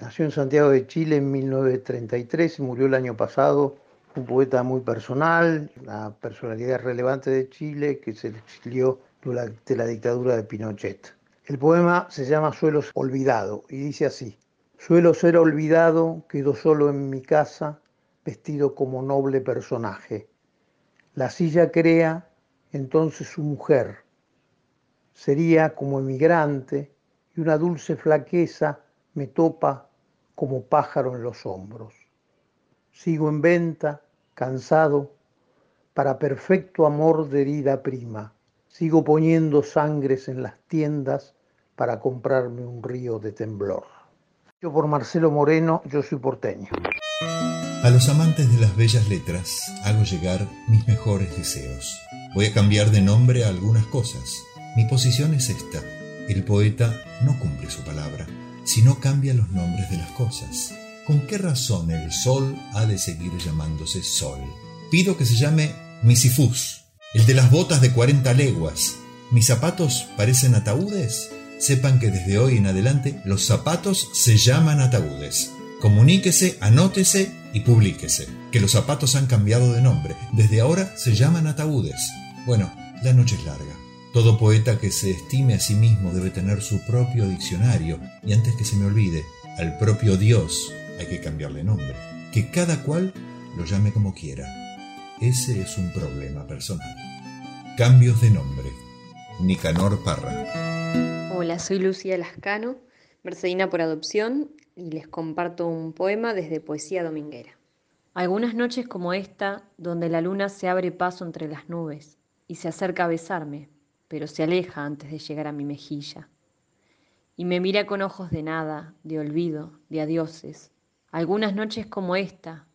Nació en Santiago de Chile en 1933 y murió el año pasado. Un poeta muy personal, una personalidad relevante de Chile que se exilió durante la dictadura de Pinochet. El poema se llama Suelos Olvidado y dice así. Suelo ser olvidado, quedo solo en mi casa, vestido como noble personaje. La silla crea entonces su mujer. Sería como emigrante y una dulce flaqueza me topa como pájaro en los hombros. Sigo en venta, cansado, para perfecto amor de herida prima. Sigo poniendo sangres en las tiendas para comprarme un río de temblor. Yo por Marcelo Moreno, yo soy porteño. A los amantes de las bellas letras hago llegar mis mejores deseos. Voy a cambiar de nombre a algunas cosas. Mi posición es esta. El poeta no cumple su palabra si no cambia los nombres de las cosas? ¿Con qué razón el sol ha de seguir llamándose sol? Pido que se llame Misifus, el de las botas de 40 leguas. ¿Mis zapatos parecen ataúdes? Sepan que desde hoy en adelante los zapatos se llaman ataúdes. Comuníquese, anótese y publíquese. Que los zapatos han cambiado de nombre. Desde ahora se llaman ataúdes. Bueno, la noche es larga. Todo poeta que se estime a sí mismo debe tener su propio diccionario y antes que se me olvide, al propio Dios hay que cambiarle nombre. Que cada cual lo llame como quiera. Ese es un problema personal. Cambios de nombre. Nicanor Parra. Hola, soy Lucía Lascano, mercedina por adopción, y les comparto un poema desde Poesía Dominguera. Algunas noches como esta, donde la luna se abre paso entre las nubes y se acerca a besarme, pero se aleja antes de llegar a mi mejilla. Y me mira con ojos de nada, de olvido, de adioses. Algunas noches como esta,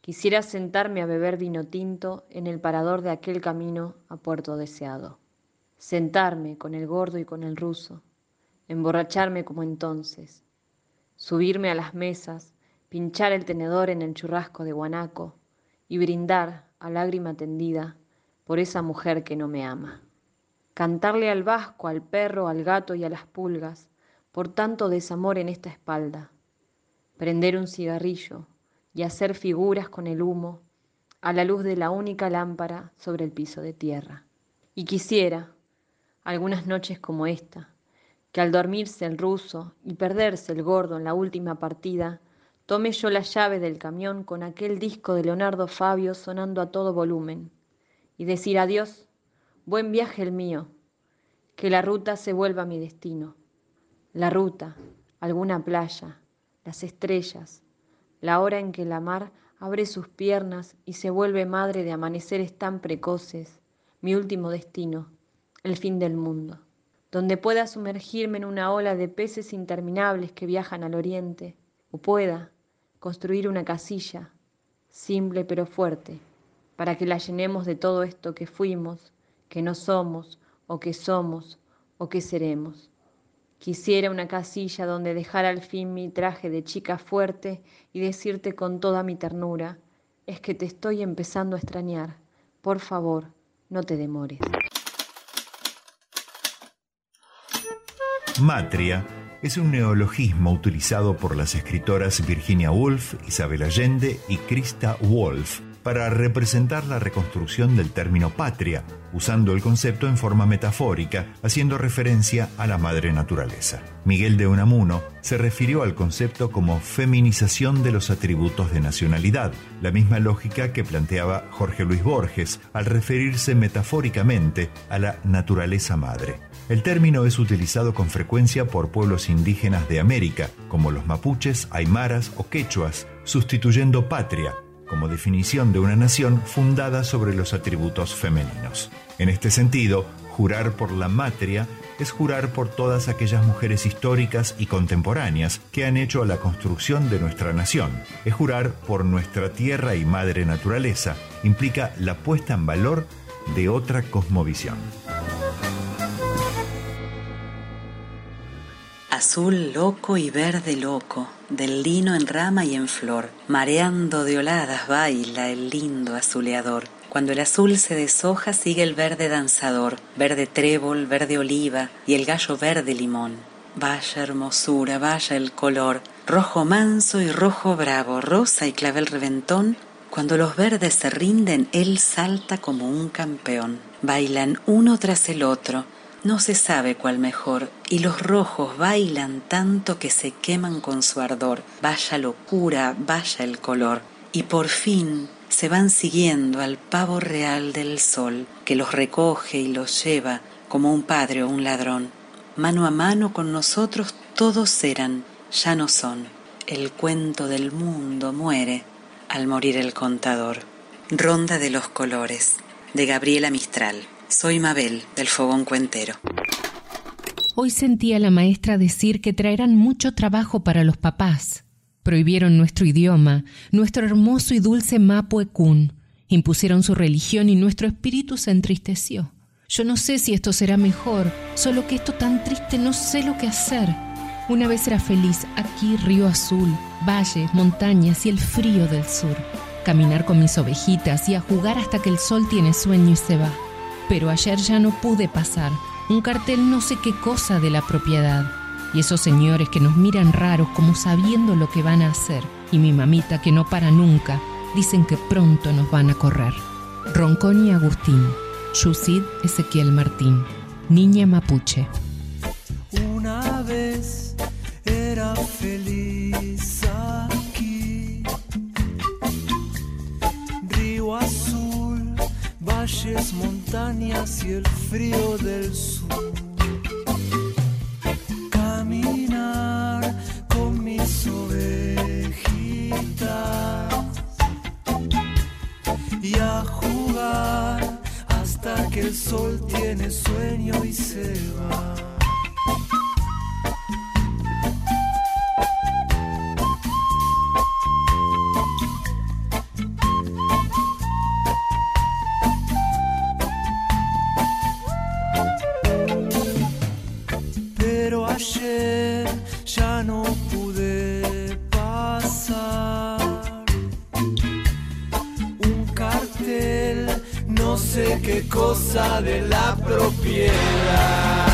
quisiera sentarme a beber vino tinto en el parador de aquel camino a puerto deseado. Sentarme con el gordo y con el ruso, emborracharme como entonces, subirme a las mesas, pinchar el tenedor en el churrasco de guanaco y brindar a lágrima tendida por esa mujer que no me ama cantarle al vasco, al perro, al gato y a las pulgas, por tanto desamor en esta espalda, prender un cigarrillo y hacer figuras con el humo a la luz de la única lámpara sobre el piso de tierra. Y quisiera, algunas noches como esta, que al dormirse el ruso y perderse el gordo en la última partida, tome yo la llave del camión con aquel disco de Leonardo Fabio sonando a todo volumen y decir adiós Buen viaje el mío, que la ruta se vuelva mi destino. La ruta, alguna playa, las estrellas, la hora en que la mar abre sus piernas y se vuelve madre de amaneceres tan precoces, mi último destino, el fin del mundo, donde pueda sumergirme en una ola de peces interminables que viajan al oriente, o pueda construir una casilla, simple pero fuerte, para que la llenemos de todo esto que fuimos, que no somos, o que somos, o que seremos. Quisiera una casilla donde dejar al fin mi traje de chica fuerte y decirte con toda mi ternura, es que te estoy empezando a extrañar. Por favor, no te demores. Matria es un neologismo utilizado por las escritoras Virginia Woolf, Isabel Allende y Krista Wolf para representar la reconstrucción del término patria, usando el concepto en forma metafórica, haciendo referencia a la madre naturaleza. Miguel de Unamuno se refirió al concepto como feminización de los atributos de nacionalidad, la misma lógica que planteaba Jorge Luis Borges al referirse metafóricamente a la naturaleza madre. El término es utilizado con frecuencia por pueblos indígenas de América, como los mapuches, aymaras o quechuas, sustituyendo patria como definición de una nación fundada sobre los atributos femeninos. En este sentido, jurar por la matria es jurar por todas aquellas mujeres históricas y contemporáneas que han hecho la construcción de nuestra nación. Es jurar por nuestra tierra y madre naturaleza. Implica la puesta en valor de otra cosmovisión. Azul loco y verde loco, del lino en rama y en flor, mareando de oladas baila el lindo azuleador. Cuando el azul se deshoja sigue el verde danzador, verde trébol, verde oliva y el gallo verde limón. Vaya hermosura, vaya el color, rojo manso y rojo bravo, rosa y clavel reventón. Cuando los verdes se rinden, él salta como un campeón. Bailan uno tras el otro, no se sabe cuál mejor, y los rojos bailan tanto que se queman con su ardor. Vaya locura, vaya el color. Y por fin se van siguiendo al pavo real del sol, que los recoge y los lleva como un padre o un ladrón. Mano a mano con nosotros todos eran, ya no son. El cuento del mundo muere al morir el contador. Ronda de los colores, de Gabriela Mistral. Soy Mabel, del Fogón Cuentero. Hoy sentí a la maestra decir que traerán mucho trabajo para los papás. Prohibieron nuestro idioma, nuestro hermoso y dulce Mapuecún. Impusieron su religión y nuestro espíritu se entristeció. Yo no sé si esto será mejor, solo que esto tan triste no sé lo que hacer. Una vez era feliz aquí, río azul, valles, montañas y el frío del sur. Caminar con mis ovejitas y a jugar hasta que el sol tiene sueño y se va pero ayer ya no pude pasar. Un cartel no sé qué cosa de la propiedad. Y esos señores que nos miran raros como sabiendo lo que van a hacer. Y mi mamita que no para nunca, dicen que pronto nos van a correr. Ronconi Agustín. Yusid Ezequiel Martín. Niña Mapuche. Una vez era feliz montañas y el frío del sur. Caminar con mis ovejitas y a jugar hasta que el sol tiene sueño y se va. Ya no pude pasar un cartel, no sé qué cosa de la propiedad.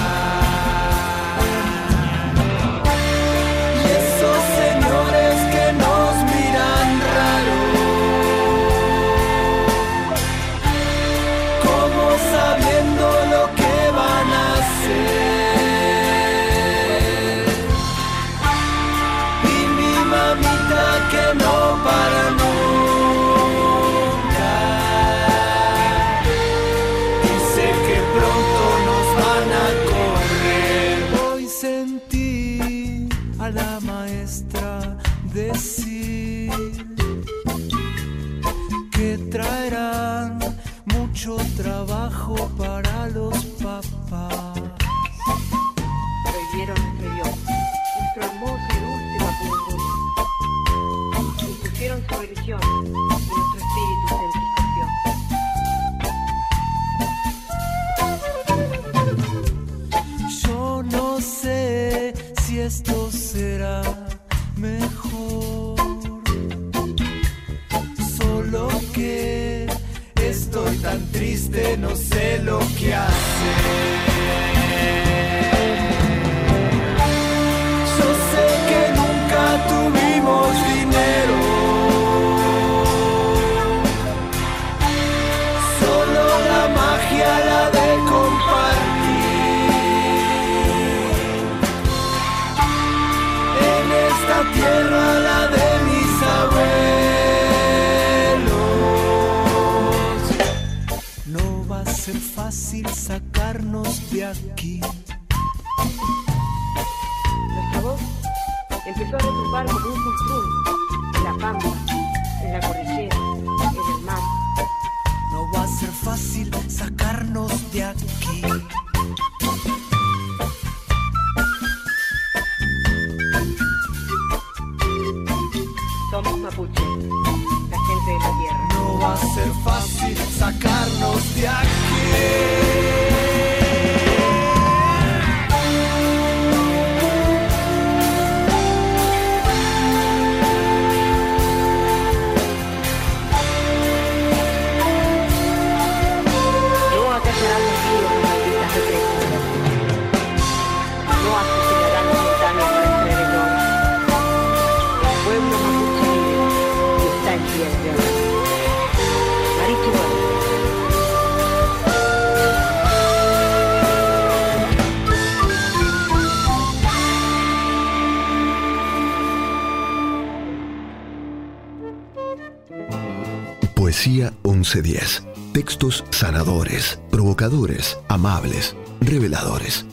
1410. Textos sanadores, provocadores, amables, reveladores.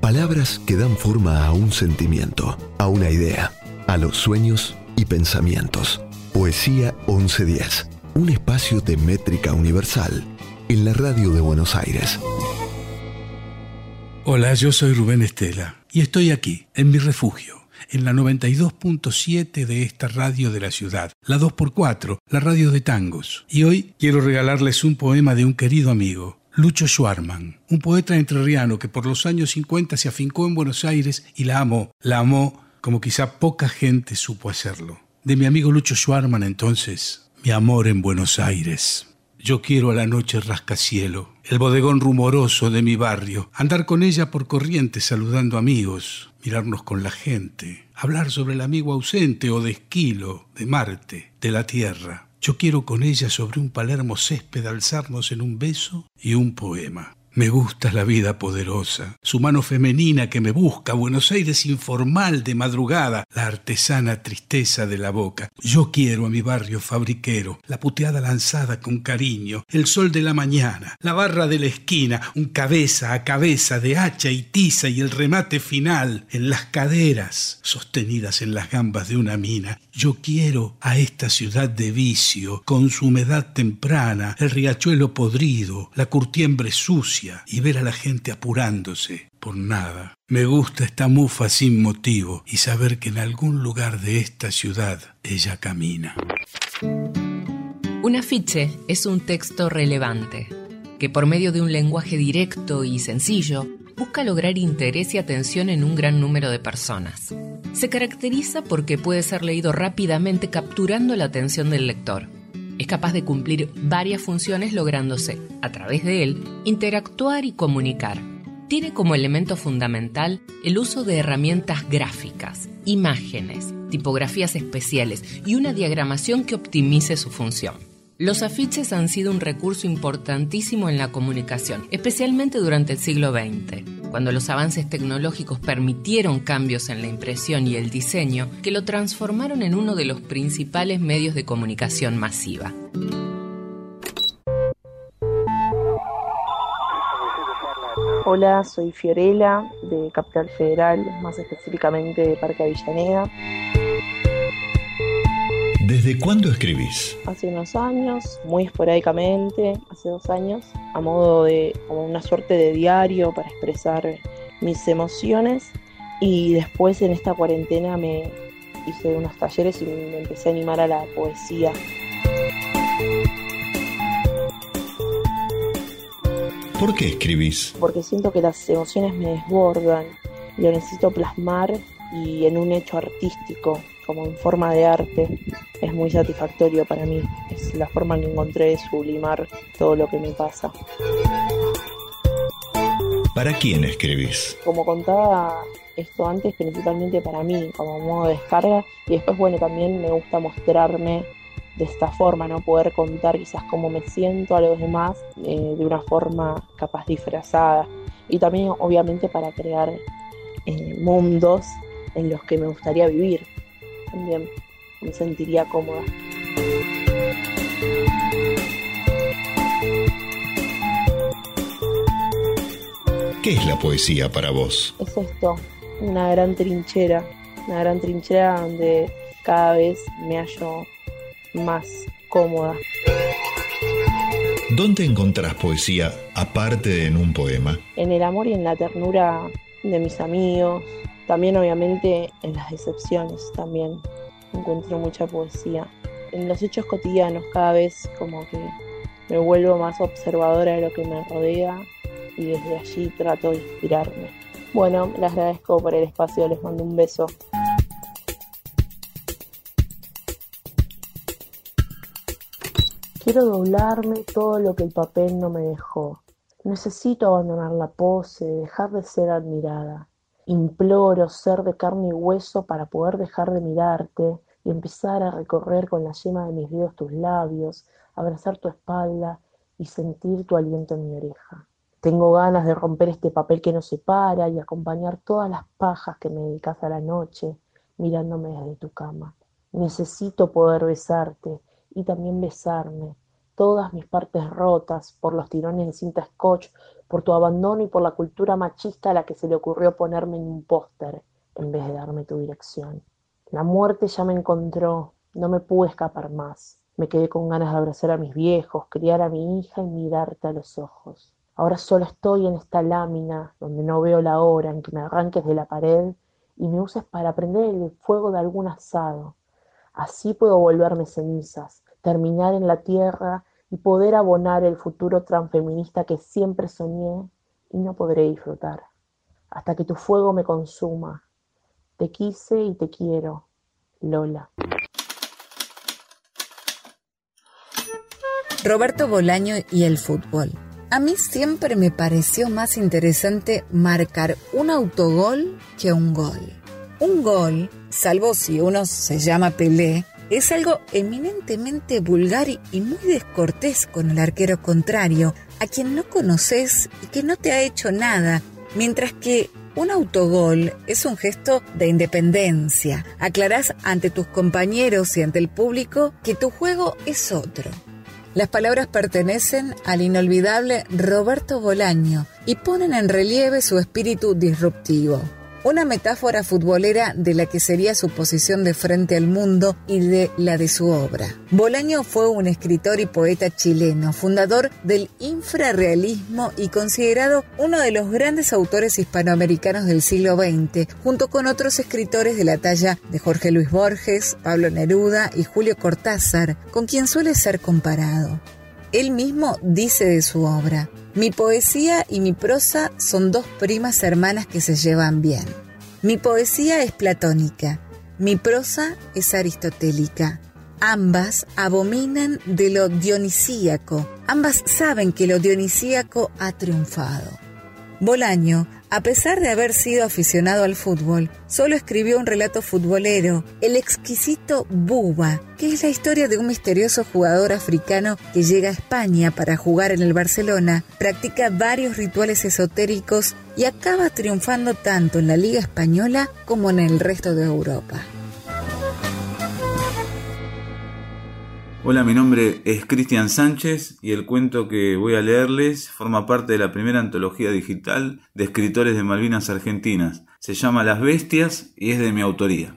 Palabras que dan forma a un sentimiento, a una idea, a los sueños y pensamientos. Poesía 1110, un espacio de métrica universal en la radio de Buenos Aires. Hola, yo soy Rubén Estela y estoy aquí, en mi refugio en la 92.7 de esta radio de la ciudad, la 2x4, la radio de tangos. Y hoy quiero regalarles un poema de un querido amigo, Lucho Schwarman, un poeta entrerriano que por los años 50 se afincó en Buenos Aires y la amó, la amó como quizá poca gente supo hacerlo. De mi amigo Lucho Schwarman entonces, mi amor en Buenos Aires. Yo quiero a la noche rascacielo, el bodegón rumoroso de mi barrio, andar con ella por corrientes saludando amigos, mirarnos con la gente, hablar sobre el amigo ausente o de Esquilo, de Marte, de la Tierra. Yo quiero con ella sobre un Palermo césped alzarnos en un beso y un poema. Me gusta la vida poderosa, su mano femenina que me busca, Buenos Aires informal de madrugada, la artesana tristeza de la boca. Yo quiero a mi barrio fabriquero, la puteada lanzada con cariño, el sol de la mañana, la barra de la esquina, un cabeza a cabeza de hacha y tiza y el remate final. En las caderas sostenidas en las gambas de una mina. Yo quiero a esta ciudad de vicio, con su humedad temprana, el riachuelo podrido, la curtiembre sucia, y ver a la gente apurándose por nada. Me gusta esta mufa sin motivo y saber que en algún lugar de esta ciudad ella camina. Un afiche es un texto relevante que por medio de un lenguaje directo y sencillo busca lograr interés y atención en un gran número de personas. Se caracteriza porque puede ser leído rápidamente capturando la atención del lector. Es capaz de cumplir varias funciones lográndose, a través de él, interactuar y comunicar. Tiene como elemento fundamental el uso de herramientas gráficas, imágenes, tipografías especiales y una diagramación que optimice su función. Los afiches han sido un recurso importantísimo en la comunicación, especialmente durante el siglo XX, cuando los avances tecnológicos permitieron cambios en la impresión y el diseño que lo transformaron en uno de los principales medios de comunicación masiva. Hola, soy Fiorella de Capital Federal, más específicamente de Parque Avellaneda. ¿Desde cuándo escribís? Hace unos años, muy esporádicamente, hace dos años, a modo de como una suerte de diario para expresar mis emociones y después en esta cuarentena me hice unos talleres y me empecé a animar a la poesía. ¿Por qué escribís? Porque siento que las emociones me desbordan, lo necesito plasmar y en un hecho artístico, como en forma de arte, es muy satisfactorio para mí. Es la forma que encontré de sublimar todo lo que me pasa. ¿Para quién escribís? Como contaba esto antes, principalmente para mí, como modo de descarga, y después, bueno, también me gusta mostrarme de esta forma, ¿no? Poder contar quizás cómo me siento a los demás eh, de una forma capaz disfrazada. Y también, obviamente, para crear eh, mundos en los que me gustaría vivir también me sentiría cómoda. ¿Qué es la poesía para vos? Es esto, una gran trinchera, una gran trinchera donde cada vez me hallo más cómoda. ¿Dónde encontrás poesía aparte de en un poema? En el amor y en la ternura de mis amigos, también obviamente en las decepciones también encuentro mucha poesía. En los hechos cotidianos cada vez como que me vuelvo más observadora de lo que me rodea y desde allí trato de inspirarme. Bueno, les agradezco por el espacio, les mando un beso. Quiero doblarme todo lo que el papel no me dejó. Necesito abandonar la pose, dejar de ser admirada. Imploro ser de carne y hueso para poder dejar de mirarte y empezar a recorrer con la yema de mis dedos tus labios, abrazar tu espalda y sentir tu aliento en mi oreja. Tengo ganas de romper este papel que nos separa y acompañar todas las pajas que me dedicas a la noche mirándome desde tu cama. Necesito poder besarte y también besarme, todas mis partes rotas por los tirones de cinta scotch por tu abandono y por la cultura machista a la que se le ocurrió ponerme en un póster en vez de darme tu dirección. La muerte ya me encontró, no me pude escapar más. Me quedé con ganas de abrazar a mis viejos, criar a mi hija y mirarte a los ojos. Ahora solo estoy en esta lámina donde no veo la hora en que me arranques de la pared y me uses para prender el fuego de algún asado. Así puedo volverme cenizas, terminar en la tierra y poder abonar el futuro transfeminista que siempre soñé y no podré disfrutar. Hasta que tu fuego me consuma. Te quise y te quiero, Lola. Roberto Bolaño y el fútbol. A mí siempre me pareció más interesante marcar un autogol que un gol. Un gol, salvo si uno se llama Pelé, es algo eminentemente vulgar y muy descortés con el arquero contrario, a quien no conoces y que no te ha hecho nada, mientras que un autogol es un gesto de independencia. Aclarás ante tus compañeros y ante el público que tu juego es otro. Las palabras pertenecen al inolvidable Roberto Bolaño y ponen en relieve su espíritu disruptivo. Una metáfora futbolera de la que sería su posición de frente al mundo y de la de su obra. Bolaño fue un escritor y poeta chileno, fundador del infrarrealismo y considerado uno de los grandes autores hispanoamericanos del siglo XX, junto con otros escritores de la talla de Jorge Luis Borges, Pablo Neruda y Julio Cortázar, con quien suele ser comparado. Él mismo dice de su obra, mi poesía y mi prosa son dos primas hermanas que se llevan bien. Mi poesía es platónica, mi prosa es aristotélica. Ambas abominan de lo dionisíaco, ambas saben que lo dionisíaco ha triunfado. Bolaño a pesar de haber sido aficionado al fútbol, solo escribió un relato futbolero, El exquisito Buba, que es la historia de un misterioso jugador africano que llega a España para jugar en el Barcelona, practica varios rituales esotéricos y acaba triunfando tanto en la Liga Española como en el resto de Europa. Hola, mi nombre es Cristian Sánchez y el cuento que voy a leerles forma parte de la primera antología digital de escritores de Malvinas Argentinas. Se llama Las Bestias y es de mi autoría.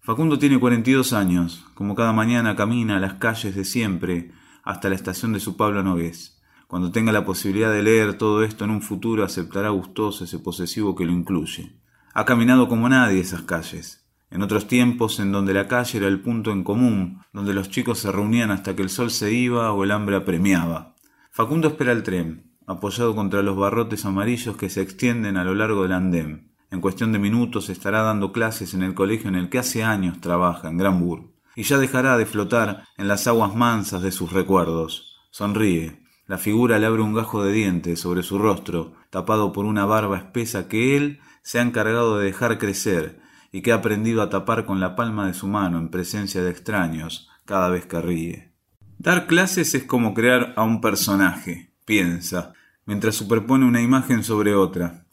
Facundo tiene 42 años, como cada mañana camina a las calles de siempre hasta la estación de su Pablo Nogués. Cuando tenga la posibilidad de leer todo esto en un futuro aceptará gustoso ese posesivo que lo incluye. Ha caminado como nadie esas calles, en otros tiempos en donde la calle era el punto en común, donde los chicos se reunían hasta que el sol se iba o el hambre apremiaba. Facundo espera el tren, apoyado contra los barrotes amarillos que se extienden a lo largo del andén. En cuestión de minutos estará dando clases en el colegio en el que hace años trabaja, en Granburg, y ya dejará de flotar en las aguas mansas de sus recuerdos. Sonríe. La figura le abre un gajo de dientes sobre su rostro, tapado por una barba espesa que él se ha encargado de dejar crecer y que ha aprendido a tapar con la palma de su mano en presencia de extraños cada vez que ríe. Dar clases es como crear a un personaje, piensa, mientras superpone una imagen sobre otra.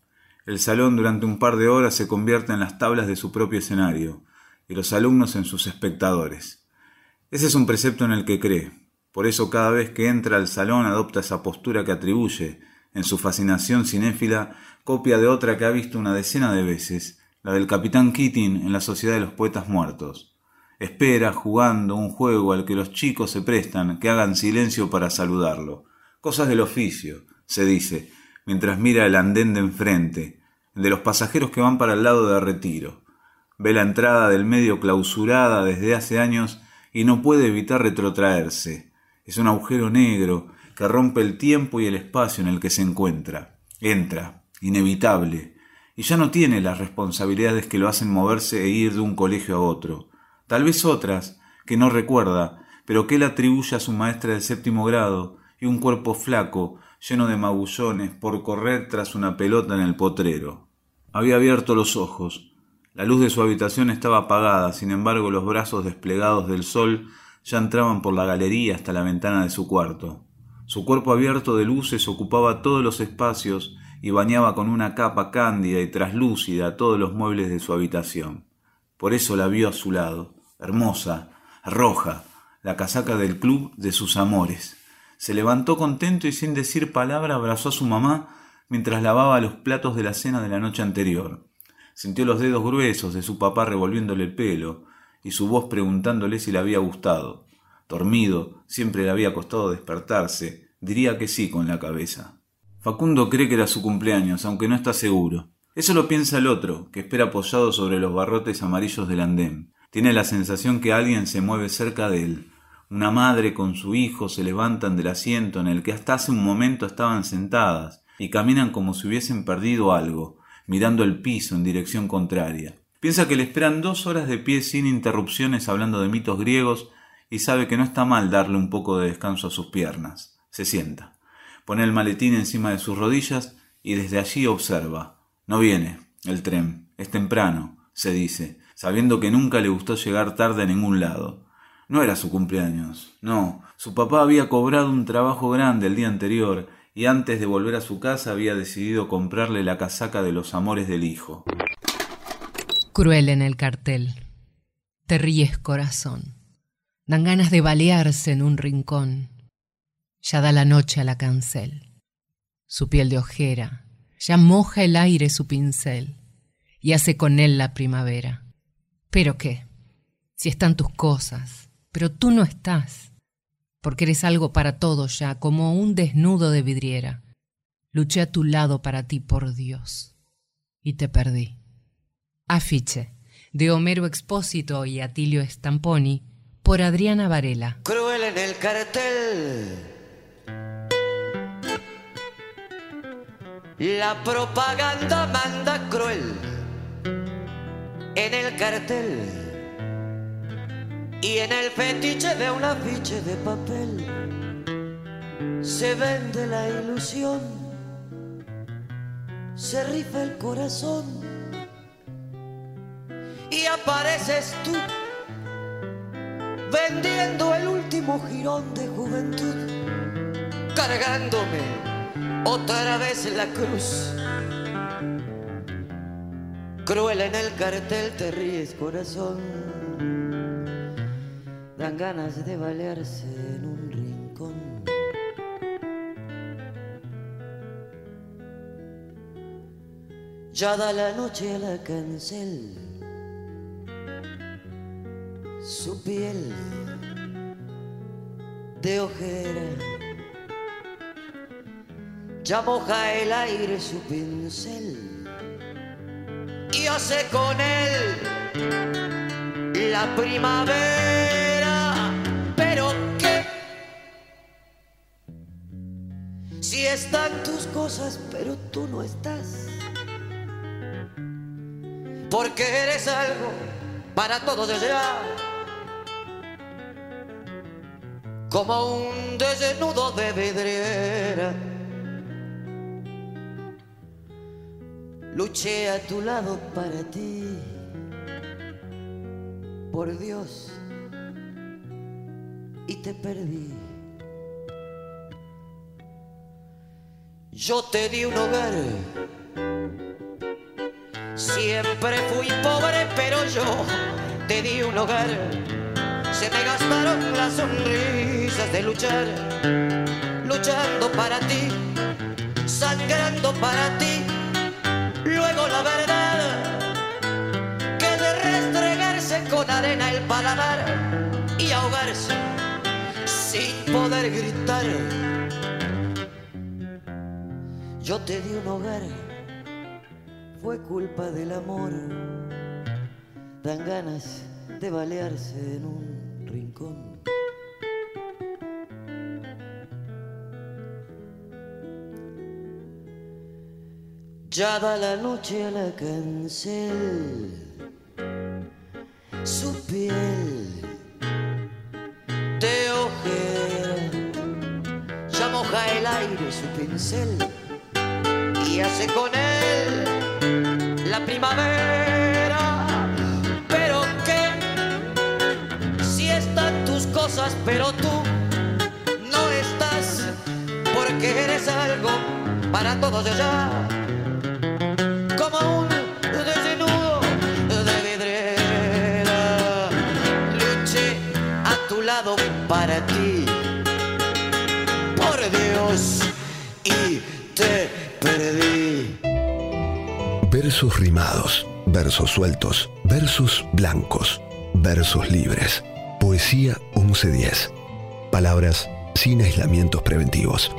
El salón durante un par de horas se convierte en las tablas de su propio escenario, y los alumnos en sus espectadores. Ese es un precepto en el que cree. Por eso cada vez que entra al salón adopta esa postura que atribuye, en su fascinación cinéfila, copia de otra que ha visto una decena de veces, la del capitán Keating en la Sociedad de los Poetas Muertos. Espera, jugando, un juego al que los chicos se prestan, que hagan silencio para saludarlo. Cosas del oficio, se dice, mientras mira el andén de enfrente, el de los pasajeros que van para el lado de retiro. Ve la entrada del medio clausurada desde hace años y no puede evitar retrotraerse. Es un agujero negro que rompe el tiempo y el espacio en el que se encuentra. Entra, inevitable, y ya no tiene las responsabilidades que lo hacen moverse e ir de un colegio a otro. Tal vez otras, que no recuerda, pero que él atribuye a su maestra del séptimo grado, y un cuerpo flaco, lleno de magullones, por correr tras una pelota en el potrero. Había abierto los ojos. La luz de su habitación estaba apagada, sin embargo los brazos desplegados del sol ya entraban por la galería hasta la ventana de su cuarto. Su cuerpo abierto de luces ocupaba todos los espacios y bañaba con una capa cándida y traslúcida todos los muebles de su habitación. Por eso la vio a su lado, hermosa, roja, la casaca del club de sus amores. Se levantó contento y sin decir palabra abrazó a su mamá mientras lavaba los platos de la cena de la noche anterior. Sintió los dedos gruesos de su papá revolviéndole el pelo y su voz preguntándole si le había gustado. Dormido, siempre le había costado despertarse, diría que sí con la cabeza. Facundo cree que era su cumpleaños, aunque no está seguro. Eso lo piensa el otro, que espera apoyado sobre los barrotes amarillos del andén. Tiene la sensación que alguien se mueve cerca de él. Una madre con su hijo se levantan del asiento en el que hasta hace un momento estaban sentadas y caminan como si hubiesen perdido algo, mirando el piso en dirección contraria. Piensa que le esperan dos horas de pie sin interrupciones hablando de mitos griegos y sabe que no está mal darle un poco de descanso a sus piernas. Se sienta. Pone el maletín encima de sus rodillas y desde allí observa. No viene el tren. Es temprano, se dice, sabiendo que nunca le gustó llegar tarde a ningún lado. No era su cumpleaños, no. Su papá había cobrado un trabajo grande el día anterior y antes de volver a su casa había decidido comprarle la casaca de los amores del hijo. Cruel en el cartel. Te ríes corazón. Dan ganas de balearse en un rincón ya da la noche a la cancel. Su piel de ojera, ya moja el aire su pincel. y hace con él la primavera. ¿Pero qué? Si están tus cosas, pero tú no estás, porque eres algo para todos ya, como un desnudo de vidriera. Luché a tu lado para ti, por Dios, y te perdí. Afiche, de Homero Expósito y Atilio Stamponi, por Adriana Varela. Cruel en el cartel. La propaganda manda cruel en el cartel y en el fetiche de un afiche de papel. Se vende la ilusión, se rifa el corazón y apareces tú vendiendo el último jirón de juventud, cargándome otra vez la cruz. Cruel en el cartel te ríes corazón, dan ganas de balearse en un rincón. Ya da la noche a la cancel su piel de ojera. Ya moja el aire su pincel y hace con él la primavera. Pero qué si están tus cosas, pero tú no estás. Porque eres algo para todos allá como un desnudo de vidriera. Luché a tu lado para ti, por Dios, y te perdí. Yo te di un hogar, siempre fui pobre, pero yo te di un hogar. Se me gastaron las sonrisas de luchar, luchando para ti, sangrando para ti. Luego la verdad, que de restregarse con arena el paladar y ahogarse sin poder gritar. Yo te di un hogar, fue culpa del amor, dan ganas de balearse en un rincón. Ya da la noche a la cancel, su piel de ojera, ya moja el aire su pincel. Y hace con él la primavera. Pero qué si están tus cosas, pero tú no estás, porque eres algo para todos allá, para ti, por Dios, y te perdí. Versos rimados, versos sueltos, versos blancos, versos libres. Poesía 1110. Palabras sin aislamientos preventivos.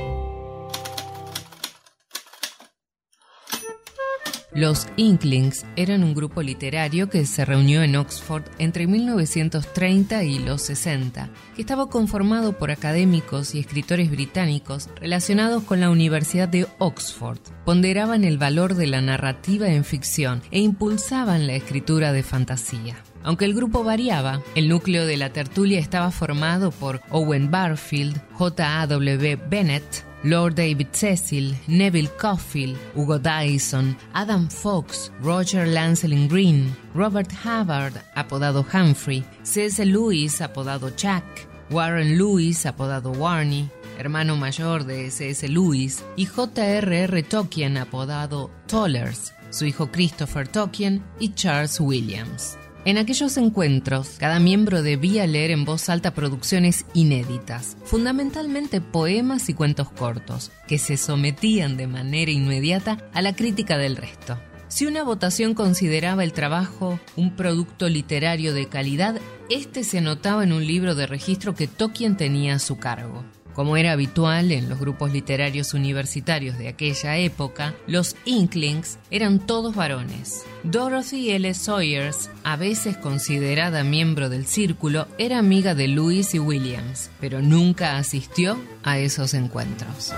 Los Inklings eran un grupo literario que se reunió en Oxford entre 1930 y los 60, que estaba conformado por académicos y escritores británicos relacionados con la Universidad de Oxford. Ponderaban el valor de la narrativa en ficción e impulsaban la escritura de fantasía. Aunque el grupo variaba, el núcleo de la tertulia estaba formado por Owen Barfield, J.A.W. Bennett, Lord David Cecil, Neville Cauffield, Hugo Dyson, Adam Fox, Roger Lancelin Green, Robert Havard, apodado Humphrey, C.S. Lewis, apodado Chuck, Warren Lewis, apodado Warney, hermano mayor de C.S. Lewis, y J.R.R. Tolkien, apodado Tollers, su hijo Christopher Tolkien y Charles Williams. En aquellos encuentros, cada miembro debía leer en voz alta producciones inéditas, fundamentalmente poemas y cuentos cortos, que se sometían de manera inmediata a la crítica del resto. Si una votación consideraba el trabajo un producto literario de calidad, este se anotaba en un libro de registro que Tolkien tenía a su cargo. Como era habitual en los grupos literarios universitarios de aquella época, los Inklings eran todos varones. Dorothy L. Sawyers, a veces considerada miembro del círculo, era amiga de Lewis y Williams, pero nunca asistió a esos encuentros.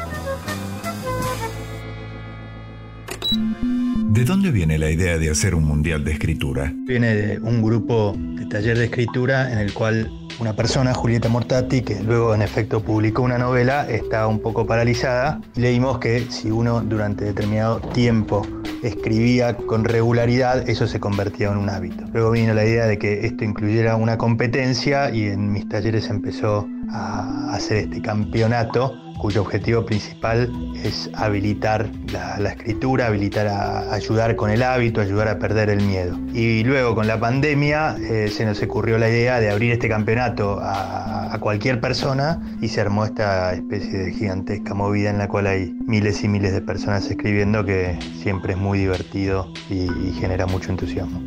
¿De dónde viene la idea de hacer un mundial de escritura? Viene de un grupo de taller de escritura en el cual una persona, Julieta Mortati, que luego en efecto publicó una novela, está un poco paralizada. Leímos que si uno durante determinado tiempo escribía con regularidad, eso se convertía en un hábito. Luego vino la idea de que esto incluyera una competencia y en mis talleres empezó a hacer este campeonato cuyo objetivo principal es habilitar la, escritura, habilitar a ayudar con el hábito, ayudar a perder el miedo. Y luego con la pandemia eh, se nos ocurrió la idea de abrir este campeonato a, cualquier persona y se armó esta especie de gigantesca movida en la cual hay miles y miles de personas escribiendo que siempre es muy divertido y, y genera mucho entusiasmo.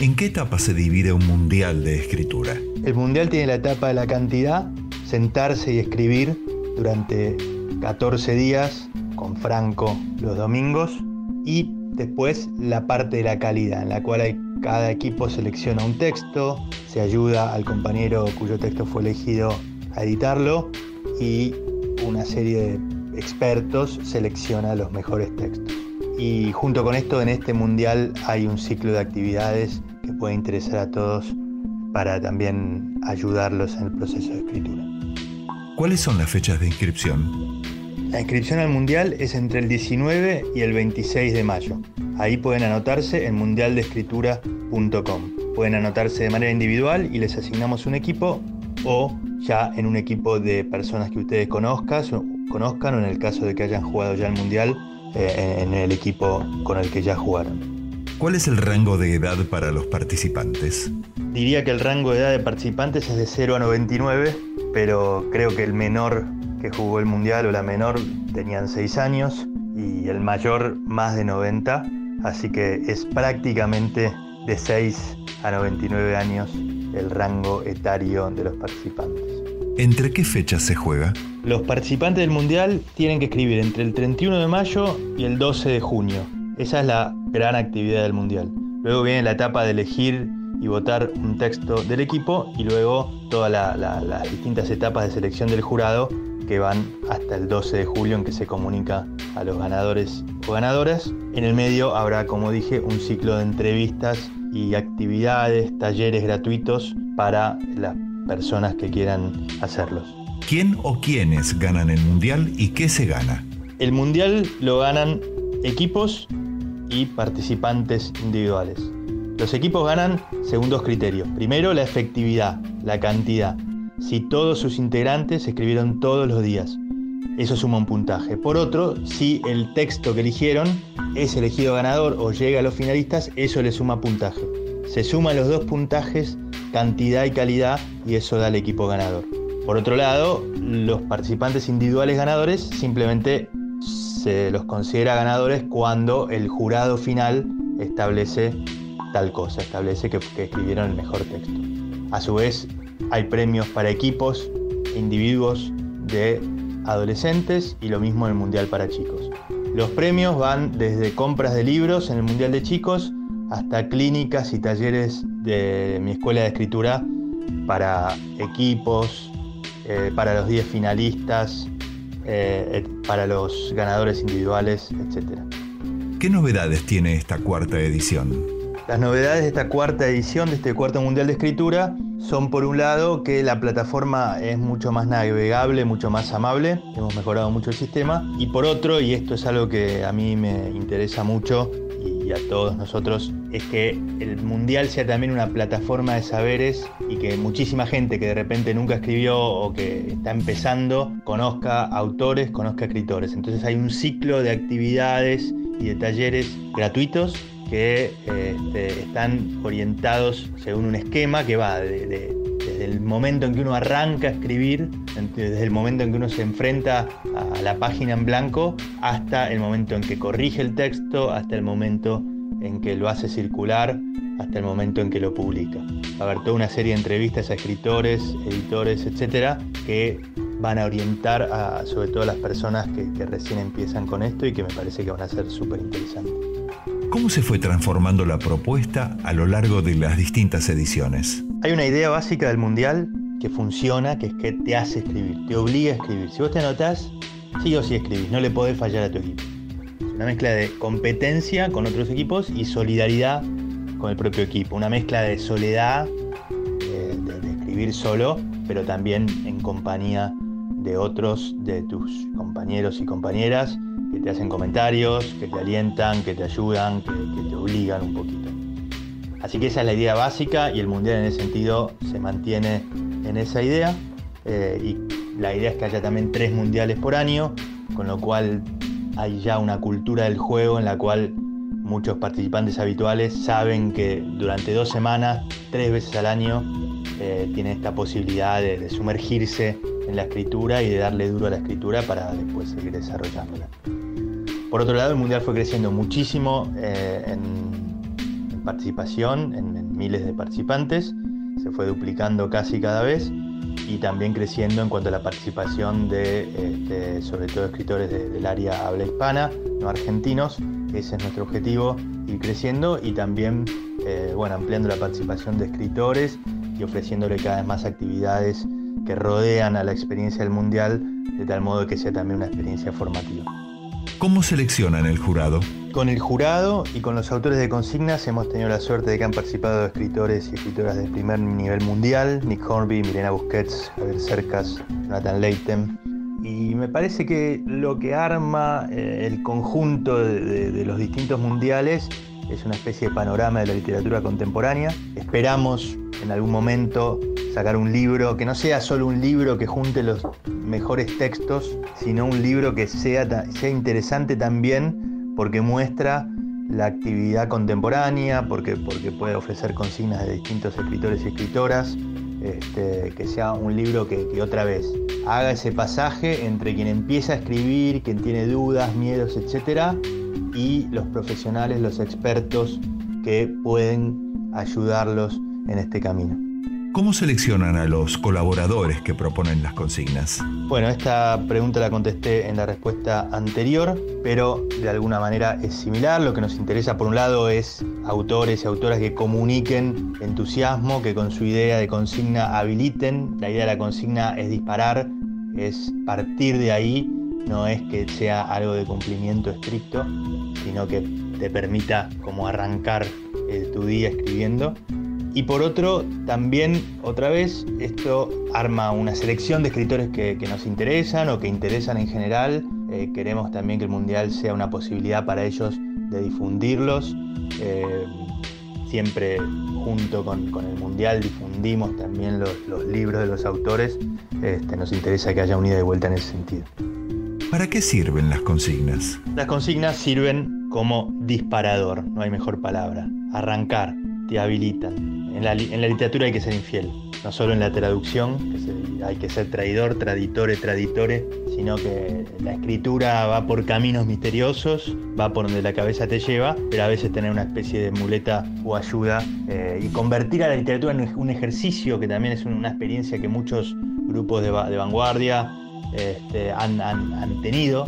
¿En qué etapa se divide un mundial de escritura? El mundial tiene la etapa de la cantidad, sentarse y escribir durante 14 días con Franco los domingos y después la parte de la calidad en la cual cada equipo selecciona un texto, se ayuda al compañero cuyo texto fue elegido a editarlo y una serie de expertos selecciona los mejores textos. Y junto con esto en este mundial hay un ciclo de actividades que puede interesar a todos para también ayudarlos en el proceso de escritura. ¿Cuáles son las fechas de inscripción? La inscripción al Mundial es entre el 19 y el 26 de mayo. Ahí pueden anotarse en mundialdescritura.com. Pueden anotarse de manera individual y les asignamos un equipo o ya en un equipo de personas que ustedes conozcan, conozcan o en el caso de que hayan jugado ya el Mundial, eh, en el equipo con el que ya jugaron. ¿Cuál es el rango de edad para los participantes? Diría que el rango de edad de participantes es de 0 a 99 pero creo que el menor que jugó el Mundial o la menor tenían 6 años y el mayor más de 90, así que es prácticamente de 6 a 99 años el rango etario de los participantes. ¿Entre qué fechas se juega? Los participantes del Mundial tienen que escribir entre el 31 de mayo y el 12 de junio. Esa es la gran actividad del Mundial. Luego viene la etapa de elegir y votar un texto del equipo y luego todas las distintas etapas de selección del jurado que van hasta el 12 de julio en que se comunica a los ganadores o ganadoras. En el medio habrá, como dije, un ciclo de entrevistas y actividades, talleres gratuitos para las personas que quieran hacerlos. ¿Quién o quiénes ganan el Mundial y qué se gana? El Mundial lo ganan equipos y participantes individuales. Los equipos ganan según dos criterios. Primero, la efectividad, la cantidad. Si todos sus integrantes escribieron todos los días. Eso suma un puntaje. Por otro, si el texto que eligieron es elegido ganador o llega a los finalistas, eso le suma puntaje. Se suman los dos puntajes, cantidad y calidad, y eso da al equipo ganador. Por otro lado, los participantes individuales ganadores simplemente se los considera ganadores cuando el jurado final establece tal cosa, establece que, escribieron el mejor texto. A su vez, hay premios para equipos individuos de adolescentes y lo mismo en el Mundial para chicos. Los premios van desde compras de libros en el Mundial de chicos hasta clínicas y talleres de mi escuela de escritura para equipos, eh, para los 10 finalistas, eh, para los ganadores individuales, etc. ¿Qué novedades tiene esta cuarta edición? Las novedades de esta cuarta edición, de este cuarto Mundial de Escritura, son por un lado que la plataforma es mucho más navegable, mucho más amable, hemos mejorado mucho el sistema, y por otro, y esto es algo que a mí me interesa mucho y a todos nosotros, es que el Mundial sea también una plataforma de saberes y que muchísima gente que de repente nunca escribió o que está empezando conozca autores, conozca escritores. Entonces hay un ciclo de actividades y de talleres gratuitos que este, están orientados según un esquema que va desde el momento en que uno arranca a escribir, desde el momento en que uno se enfrenta a la página en blanco, hasta el momento en que corrige el texto, hasta el momento en que lo hace circular hasta el momento en que lo publica. Va a haber toda una serie de entrevistas a escritores, editores, etcétera, que van a orientar a sobre todo a las personas que, que recién empiezan con esto y que me parece que van a ser súper interesantes. ¿Cómo se fue transformando la propuesta a lo largo de las distintas ediciones? Hay una idea básica del mundial que funciona, que es que te hace escribir, te obliga a escribir. Si vos te anotás, sí o sí escribís, no le podés fallar a tu equipo. Es una mezcla de competencia con otros equipos y solidaridad con el propio equipo. Una mezcla de soledad, eh, de, de escribir solo, pero también en compañía de otros, de tus compañeros y compañeras que te hacen comentarios, que te alientan, que te ayudan, que, te obligan un poquito. Así que esa es la idea básica y el mundial en ese sentido se mantiene en esa idea. eh, y la idea es que haya también tres mundiales por año, con lo cual hay ya una cultura del juego en la cual muchos participantes habituales saben que durante dos semanas, tres veces al año, eh, tienen esta posibilidad de sumergirse en la escritura y de darle duro a la escritura para después seguir desarrollándola. Por otro lado, el Mundial fue creciendo muchísimo eh, en, en participación, en, en miles de participantes, se fue duplicando casi cada vez y también creciendo en cuanto a la participación de, este, sobre todo, escritores de- del área habla hispana, no argentinos. Ese es nuestro objetivo, ir creciendo y también, eh, bueno, ampliando la participación de escritores y ofreciéndole cada vez más actividades que rodean a la experiencia del Mundial, de tal modo que sea también una experiencia formativa. ¿Cómo seleccionan el jurado? Con el jurado y con los autores de consignas hemos tenido la suerte de que han participado escritores y escritoras de primer nivel mundial, Nick Hornby, Milena Busquets, Javier Cercas, Jonathan Leighton. Y me parece que lo que arma eh, el conjunto de, de- de los distintos mundiales es una especie de panorama de la literatura contemporánea. Esperamos en algún momento sacar un libro que no sea solo un libro que junte los mejores textos, sino un libro que sea, sea interesante también porque muestra la actividad contemporánea, porque, porque puede ofrecer consignas de distintos escritores y escritoras, este, que sea un libro que, que otra vez haga ese pasaje entre quien empieza a escribir, quien tiene dudas, miedos, etcétera, y los profesionales, los expertos que pueden ayudarlos en este camino. ¿Cómo seleccionan a los colaboradores que proponen las consignas? Bueno, esta pregunta la contesté en la respuesta anterior, pero de alguna manera es similar. Lo que nos interesa por un lado es autores y autoras que comuniquen entusiasmo, que con su idea de consigna habiliten. La idea de la consigna es disparar, es partir de ahí, no es que sea algo de cumplimiento estricto, sino que te permita como arrancar eh, tu día escribiendo. Y por otro, también, otra vez, esto arma una selección de escritores que, nos interesan o que interesan en general. Eh, queremos también que el Mundial sea una posibilidad para ellos de difundirlos. Eh, siempre junto con, el Mundial difundimos también los, libros de los autores. Este, nos interesa que haya un ida y vuelta en ese sentido. ¿Para qué sirven las consignas? Las consignas sirven como disparador, no hay mejor palabra. Arrancar, te habilitan. En la, literatura hay que ser infiel, no solo en la traducción, hay que ser traidor, traditore, traditore, sino que la escritura va por caminos misteriosos, va por donde la cabeza te lleva, pero a veces tener una especie de muleta o ayuda eh, y convertir a la literatura en un ejercicio que también es una experiencia que muchos grupos de vanguardia este, han, tenido,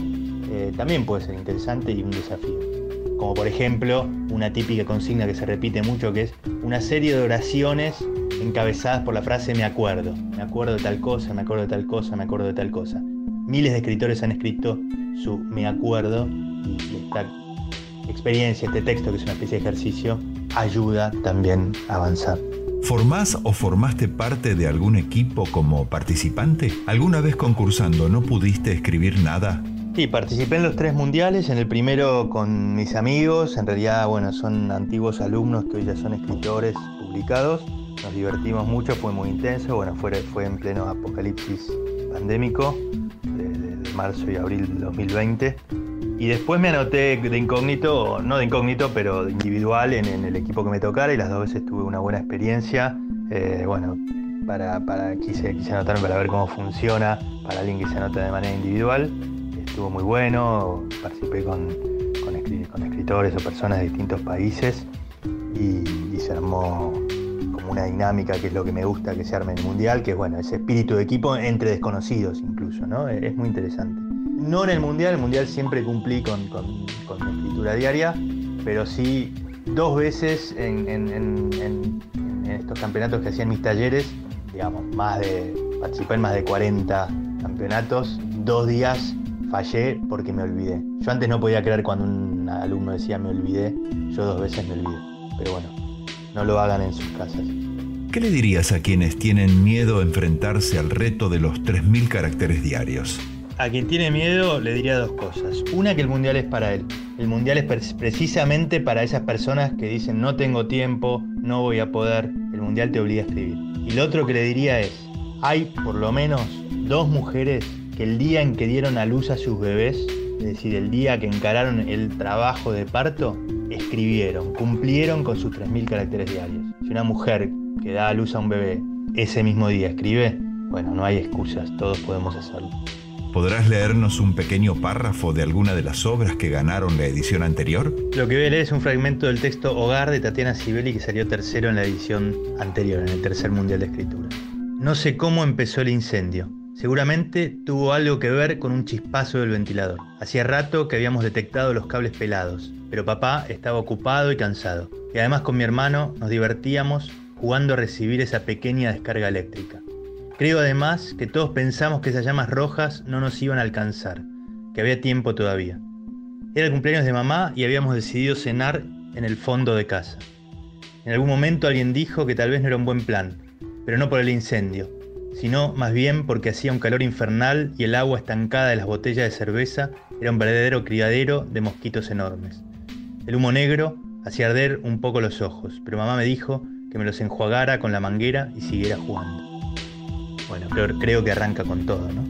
eh, también puede ser interesante y un desafío. Como por ejemplo, una típica consigna que se repite mucho, que es una serie de oraciones encabezadas por la frase me acuerdo. Me acuerdo de tal cosa, me acuerdo de tal cosa, me acuerdo de tal cosa. Miles de escritores han escrito su me acuerdo y esta experiencia, este texto que es una especie de ejercicio, ayuda también a avanzar. ¿Formás o formaste parte de algún equipo como participante? ¿Alguna vez concursando no pudiste escribir nada? Sí, participé en los tres mundiales, en el primero con mis amigos, en realidad, bueno, son antiguos alumnos que hoy ya son escritores publicados, nos divertimos mucho, fue muy intenso, bueno, fue, fue en pleno apocalipsis pandémico de, de- de marzo y abril del 2020. Y después me anoté de incógnito, no de incógnito, pero de individual en, el equipo que me tocara y las dos veces tuve una buena experiencia. Eh, bueno, para, para, quise, quise anotarme para ver cómo funciona para alguien que se anota de manera individual. Estuvo muy bueno, participé con, con, escri- con escritores escritores o personas de distintos países y, y se armó como una dinámica que es lo que me gusta que se arme en el Mundial, que es bueno, ese espíritu de equipo entre desconocidos incluso, ¿no? Es muy interesante. No en el Mundial, el Mundial siempre cumplí con, con, mi escritura diaria, pero sí dos veces en- en estos campeonatos que hacían mis talleres, digamos, más de, participé en más de 40 campeonatos, dos días fallé porque me olvidé. Yo antes no podía creer cuando un alumno decía me olvidé, yo dos veces me olvidé. Pero bueno, no lo hagan en sus casas. ¿Qué le dirías a quienes tienen miedo a enfrentarse al reto de los 3.000 caracteres diarios? A quien tiene miedo le diría dos cosas. Una, que el mundial es para él. El mundial es pre- precisamente para esas personas que dicen no tengo tiempo, no voy a poder. El mundial te obliga a escribir. Y lo otro que le diría es, hay por lo menos dos mujeres que el día en que dieron a luz a sus bebés, es decir, el día que encararon el trabajo de parto, escribieron, cumplieron con sus 3.000 caracteres diarios. Si una mujer que da a luz a un bebé ese mismo día escribe, bueno, no hay excusas, todos podemos hacerlo. ¿Podrás leernos un pequeño párrafo de alguna de las obras que ganaron la edición anterior? Lo que voy a leer es un fragmento del texto Hogar de Tatiana Sibeli que salió tercero en la edición anterior, en el tercer Mundial de Escritura. No sé cómo empezó el incendio. Seguramente tuvo algo que ver con un chispazo del ventilador. Hacía rato que habíamos detectado los cables pelados, pero papá estaba ocupado y cansado. Y además con mi hermano nos divertíamos jugando a recibir esa pequeña descarga eléctrica. Creo además que todos pensamos que esas llamas rojas no nos iban a alcanzar, que había tiempo todavía. Era el cumpleaños de mamá y habíamos decidido cenar en el fondo de casa. En algún momento alguien dijo que tal vez no era un buen plan, pero no por el incendio, sino más bien porque hacía un calor infernal y el agua estancada de las botellas de cerveza era un verdadero criadero de mosquitos enormes. El humo negro hacía arder un poco los ojos, pero mamá me dijo que me los enjuagara con la manguera y siguiera jugando. Bueno, creo, creo que arranca con todo, ¿no?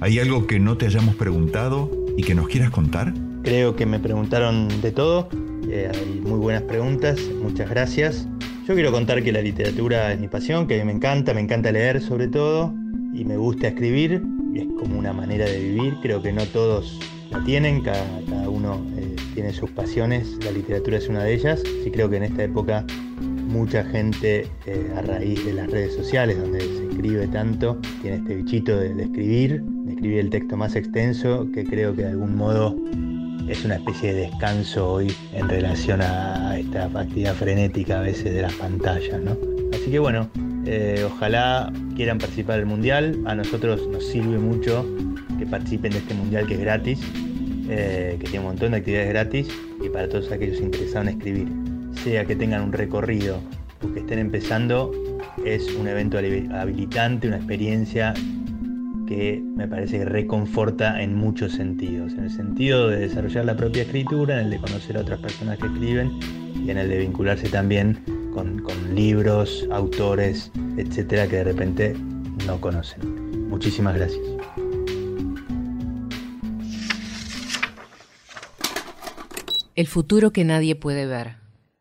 ¿Hay algo que no te hayamos preguntado y que nos quieras contar? Creo que me preguntaron de todo, eh, hay muy buenas preguntas, muchas gracias. Yo quiero contar que la literatura es mi pasión, que me encanta, me encanta leer sobre todo, y me gusta escribir, es como una manera de vivir, creo que no todos la tienen, cada, cada uno eh, tiene sus pasiones, la literatura es una de ellas, sí creo que en esta época mucha gente eh, a raíz de las redes sociales donde se escribe tanto, tiene este bichito de, escribir, de escribir el texto más extenso, que creo que de algún modo es una especie de descanso hoy en relación a esta actividad frenética a veces de las pantallas, ¿no? Así que bueno, eh, ojalá quieran participar del mundial. A nosotros nos sirve mucho que participen de este mundial que es gratis, eh, que tiene un montón de actividades gratis y para todos aquellos interesados en escribir, sea que tengan un recorrido o que estén empezando, es un evento habilitante, una experiencia que me parece que reconforta en muchos sentidos, en el sentido de desarrollar la propia escritura, en el de conocer a otras personas que escriben y en el de vincularse también con, con libros, autores, etcétera, que de repente no conocen. Muchísimas gracias. El futuro que nadie puede ver,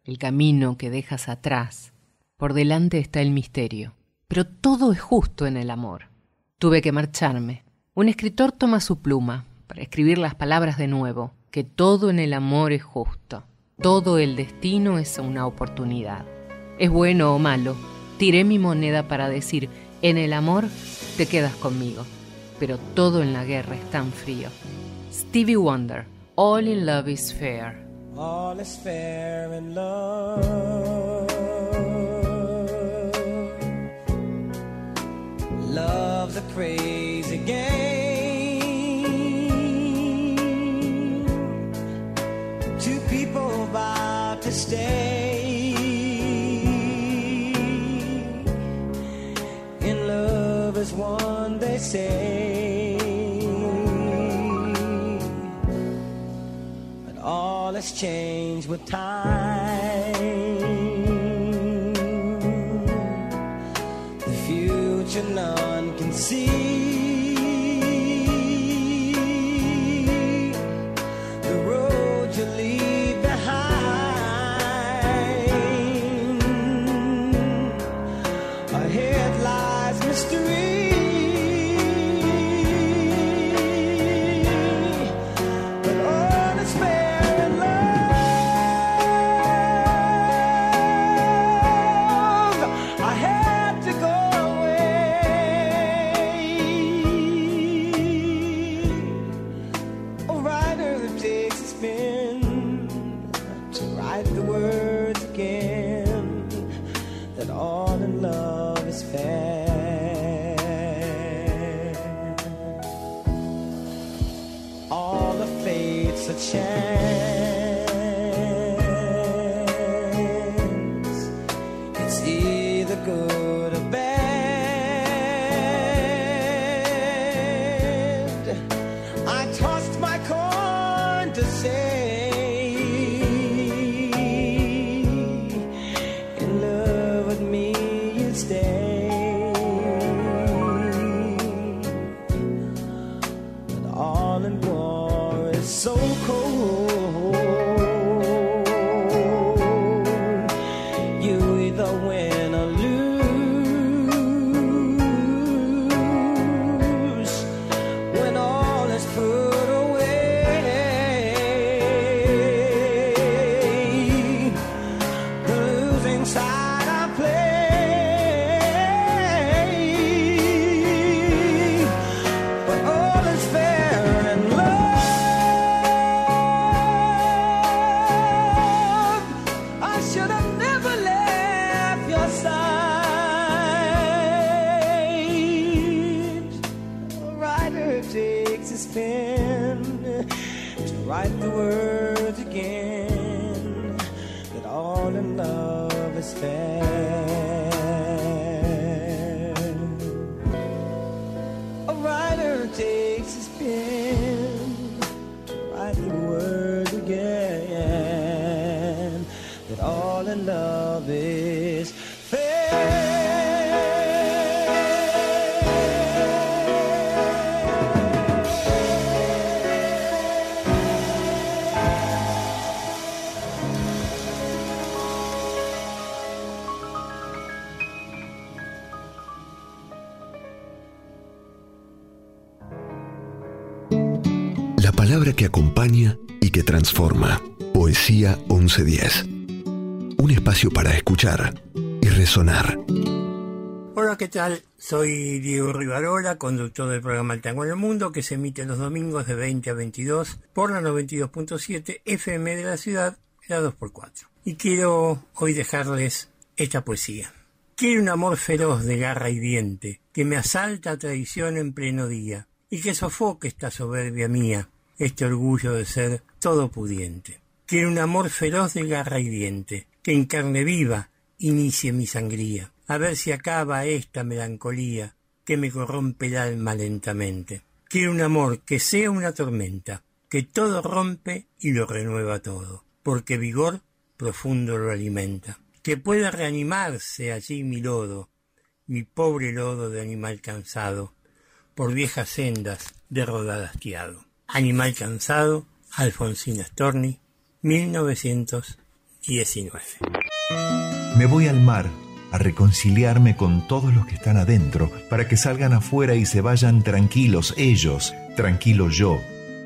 el camino que dejas atrás. Por delante está el misterio. Pero todo es justo en el amor. Tuve que marcharme. Un escritor toma su pluma para escribir las palabras de nuevo, que todo en el amor es justo. Todo el destino es una oportunidad. Es bueno o malo, tiré mi moneda para decir, en el amor te quedas conmigo, pero todo en la guerra es tan frío. Stevie Wonder, All in Love is Fair. All is fair in love. Love's a crazy game. Two people about to stay in love as one, they say. All has changed with time. The future none can see. like the world. Y que transforma. Poesía 1110. Un espacio para escuchar y resonar. Hola, ¿qué tal? Soy Diego Rivarola, conductor del programa El Tango en el Mundo, que se emite los domingos de 20 a 22 por la 92.7 FM de la ciudad, la 2x4. Y quiero hoy dejarles esta poesía. Quiero un amor feroz de garra y diente, que me asalta a traición en pleno día, y que sofoque esta soberbia mía, este orgullo de ser todopudiente. Quiero un amor feroz de garra y diente, que en carne viva inicie mi sangría, a ver si acaba esta melancolía que me corrompe el alma lentamente. Quiero un amor que sea una tormenta, que todo rompe y lo renueva todo, porque vigor profundo lo alimenta. Que pueda reanimarse allí mi lodo, mi pobre lodo de animal cansado, por viejas sendas de rodar. Animal cansado, Alfonsina Storni, 1919. Me voy al mar a reconciliarme con todos los que están adentro, para que salgan afuera y se vayan tranquilos ellos, tranquilo yo,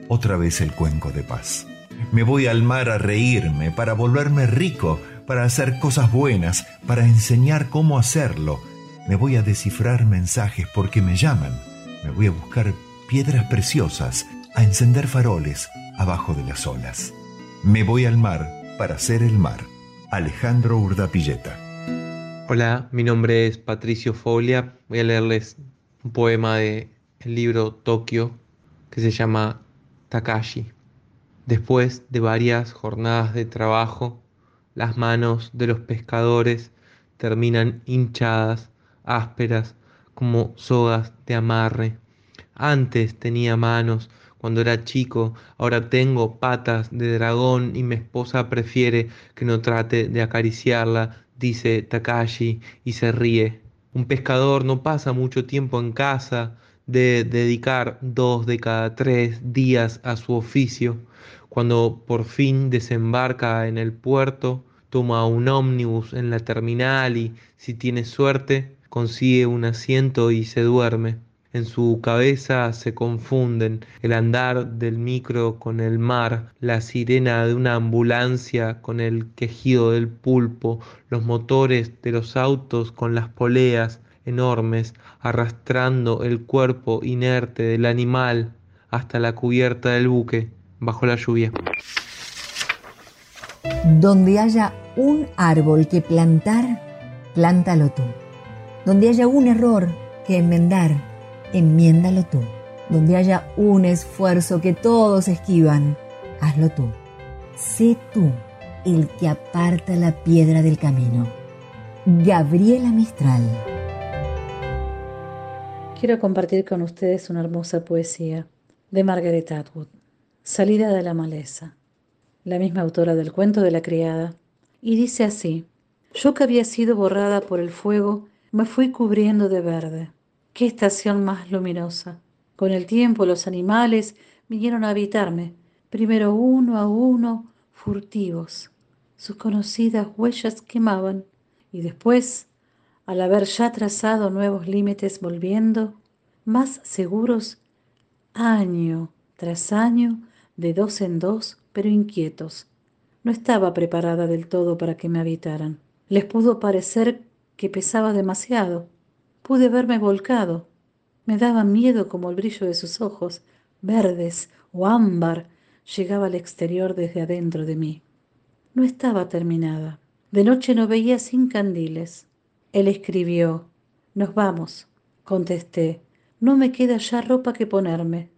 otra vez el cuenco de paz. Me voy al mar a reírme, para volverme rico, para hacer cosas buenas, para enseñar cómo hacerlo. Me voy a descifrar mensajes porque me llaman. Me voy a buscar piedras preciosas, a encender faroles abajo de las olas. Me voy al mar para ser el mar. Alejandro Urdapilleta. Hola, mi nombre es Patricio Foglia. Voy a leerles un poema de el libro Tokio que se llama Takashi. Después de varias jornadas de trabajo, las manos de los pescadores terminan hinchadas, ásperas, como sogas de amarre. Antes tenía manos cuando era chico, ahora tengo patas de dragón y mi esposa prefiere que no trate de acariciarla, dice Takashi y se ríe. Un pescador no pasa mucho tiempo en casa, de dedicar dos de cada tres días a su oficio. Cuando por fin desembarca en el puerto, toma un ómnibus en la terminal y, si tiene suerte, consigue un asiento y se duerme. En su cabeza se confunden el andar del micro con el mar, la sirena de una ambulancia con el quejido del pulpo, los motores de los autos con las poleas enormes arrastrando el cuerpo inerte del animal hasta la cubierta del buque bajo la lluvia. Donde haya un árbol que plantar, plántalo tú. Donde haya un error que enmendar, enmiéndalo tú. Donde haya un esfuerzo que todos esquivan, hazlo tú. Sé tú el que aparta la piedra del camino. Gabriela Mistral. Quiero compartir con ustedes una hermosa poesía de Margaret Atwood, Salida de la maleza, la misma autora del cuento de la criada, y dice así, yo que había sido borrada por el fuego, me fui cubriendo de verde. Qué estación más luminosa. Con el tiempo los animales vinieron a habitarme, primero uno a uno, furtivos. Sus conocidas huellas quemaban y después, al haber ya trazado nuevos límites volviendo, más seguros, año tras año, de dos en dos, pero inquietos. No estaba preparada del todo para que me habitaran. Les pudo parecer que pesaba demasiado. Pude verme volcado. Me daba miedo como el brillo de sus ojos, verdes o ámbar, llegaba al exterior desde adentro de mí. No estaba terminada. De noche no veía sin candiles. Él escribió, Nos vamos. Contesté, No me queda ya ropa que ponerme.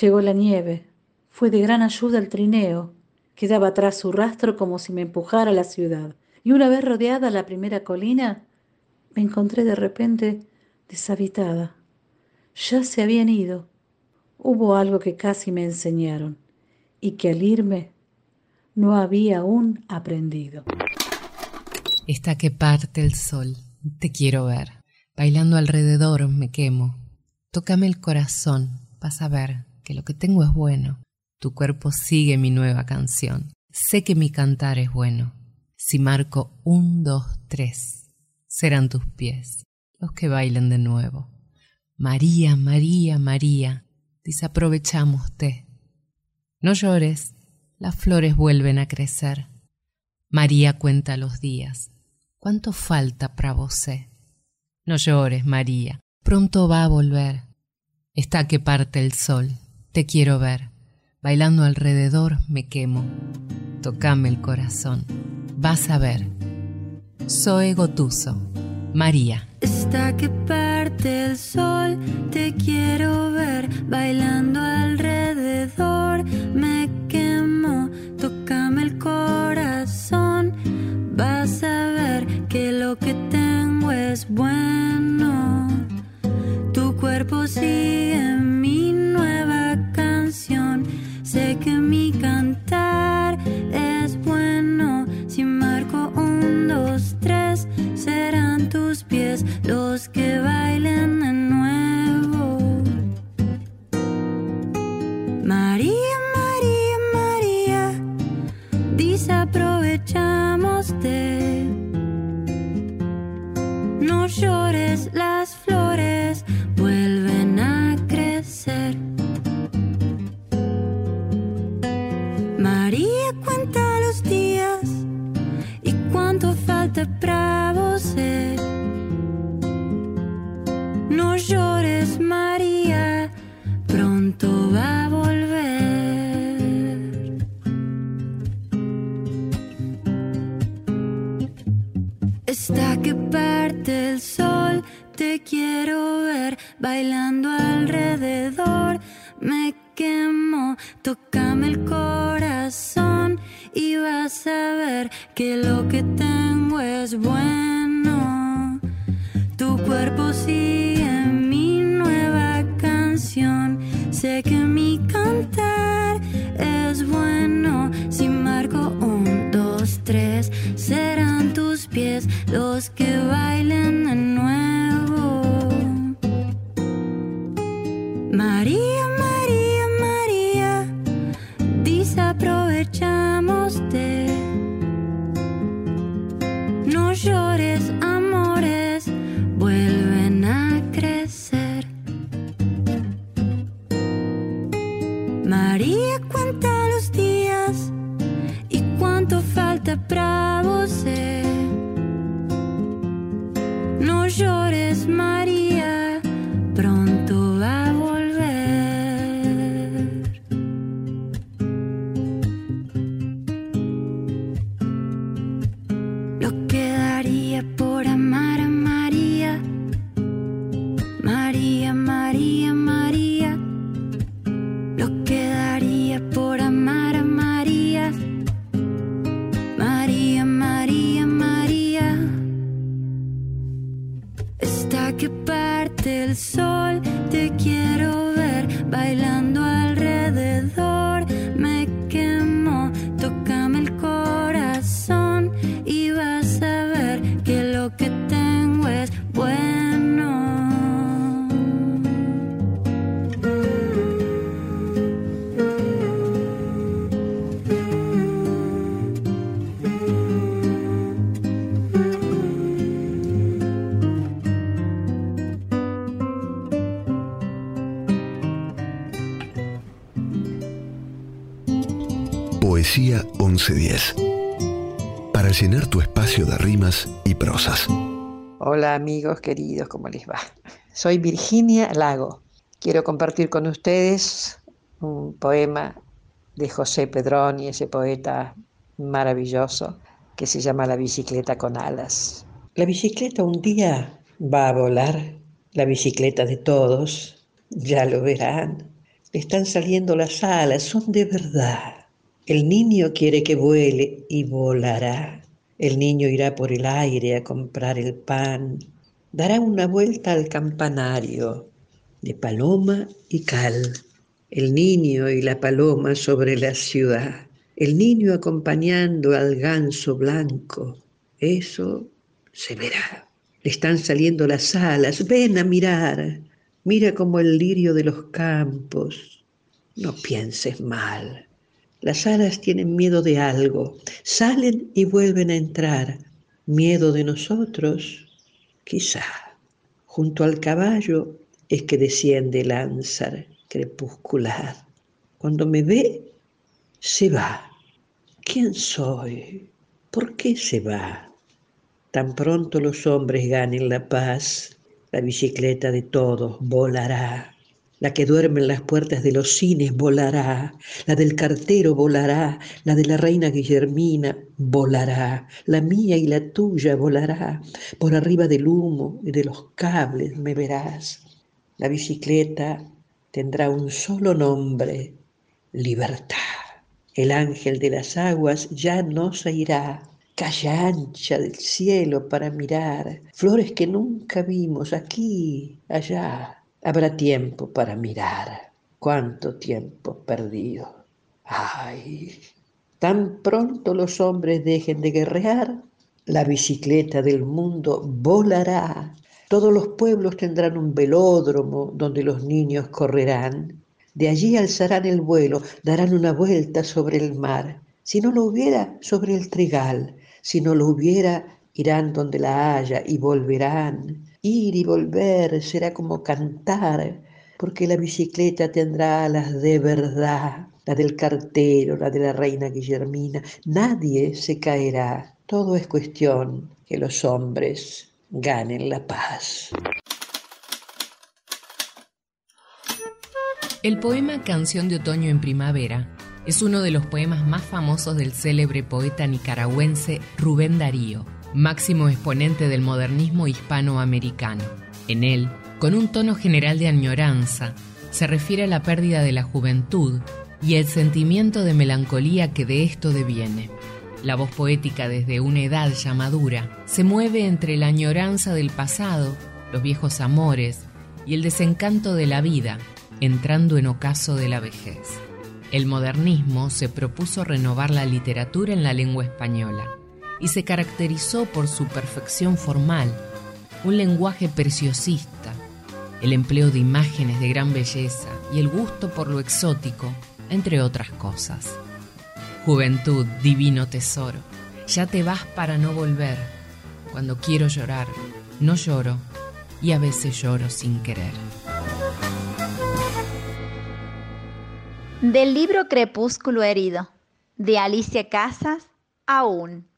Llegó la nieve. Fue de gran ayuda el trineo. Quedaba atrás su rastro como si me empujara a la ciudad. Y una vez rodeada la primera colina, me encontré de repente deshabitada. Ya se habían ido. Hubo algo que casi me enseñaron y que al irme no había aún aprendido. Está que parte el sol, te quiero ver. Bailando alrededor me quemo. Tócame el corazón, vas a ver que lo que tengo es bueno. Tu cuerpo sigue mi nueva canción. Sé que mi cantar es bueno. Si marco un, dos, tres, serán tus pies los que bailen de nuevo. María, María, María, desaprovechamos té. No llores, las flores vuelven a crecer. María cuenta los días. ¿Cuánto falta para vosé? No llores, María, pronto va a volver. Está que parte el sol, te quiero ver. Bailando alrededor me quemo. Tocame el corazón, vas a ver. Soy Gotuso, María. Está que parte el sol, te quiero ver. Bailando alrededor me quemo. Tócame el corazón, vas a ver que lo que tengo es bueno. Pies los que bailen de nuevo. María, María, María, desaprovechamos de. No llores, las flores vuelven a crecer. María cuenta los días y cuánto falta para que lo que tengo es bueno. Amigos queridos, ¿cómo les va? Soy Virginia Lago. Quiero compartir con ustedes un poema de José Pedroni, ese poeta maravilloso, que se llama La bicicleta con alas. La bicicleta un día va a volar, la bicicleta de todos, ya lo verán. Están saliendo las alas, son de verdad. El niño quiere que vuele y volará. El niño irá por el aire a comprar el pan. Dará una vuelta al campanario de paloma y cal. El niño y la paloma sobre la ciudad. El niño acompañando al ganso blanco. Eso se verá. Le están saliendo las alas. Ven a mirar. Mira como el lirio de los campos. No pienses mal. Las alas tienen miedo de algo, salen y vuelven a entrar. Miedo de nosotros, quizá. Junto al caballo es que desciende el ánzar crepuscular. Cuando me ve, se va. ¿Quién soy? ¿Por qué se va? Tan pronto los hombres ganen la paz, la bicicleta de todos volará. La que duerme en las puertas de los cines volará, la del cartero volará, la de la reina Guillermina volará, la mía y la tuya volará, por arriba del humo y de los cables me verás. La bicicleta tendrá un solo nombre, libertad. El ángel de las aguas ya no se irá, ancha del cielo para mirar, flores que nunca vimos aquí, allá Habrá tiempo para mirar. Cuánto tiempo perdido. Ay, tan pronto los hombres dejen de guerrear, la bicicleta del mundo volará. Todos los pueblos tendrán un velódromo donde los niños correrán. De allí alzarán el vuelo, darán una vuelta sobre el mar. Si no lo hubiera, sobre el trigal. Si no lo hubiera, irán donde la haya y volverán. Ir y volver será como cantar, porque la bicicleta tendrá alas de verdad, la del cartero, la de la reina Guillermina. Nadie se caerá. Todo es cuestión que los hombres ganen la paz. El poema Canción de Otoño en Primavera es uno de los poemas más famosos del célebre poeta nicaragüense Rubén Darío máximo exponente del modernismo hispanoamericano. En él, con un tono general de añoranza, se refiere a la pérdida de la juventud y el sentimiento de melancolía que de esto deviene. La voz poética desde una edad ya madura se mueve entre la añoranza del pasado, los viejos amores y el desencanto de la vida, entrando en ocaso de la vejez. El modernismo se propuso renovar la literatura en la lengua española y se caracterizó por su perfección formal, un lenguaje preciosista, el empleo de imágenes de gran belleza y el gusto por lo exótico, entre otras cosas. Juventud, divino tesoro, ya te vas para no volver. Cuando quiero llorar, no lloro y a veces lloro sin querer. Del libro Crepúsculo herido, de Alicia Casas, aún.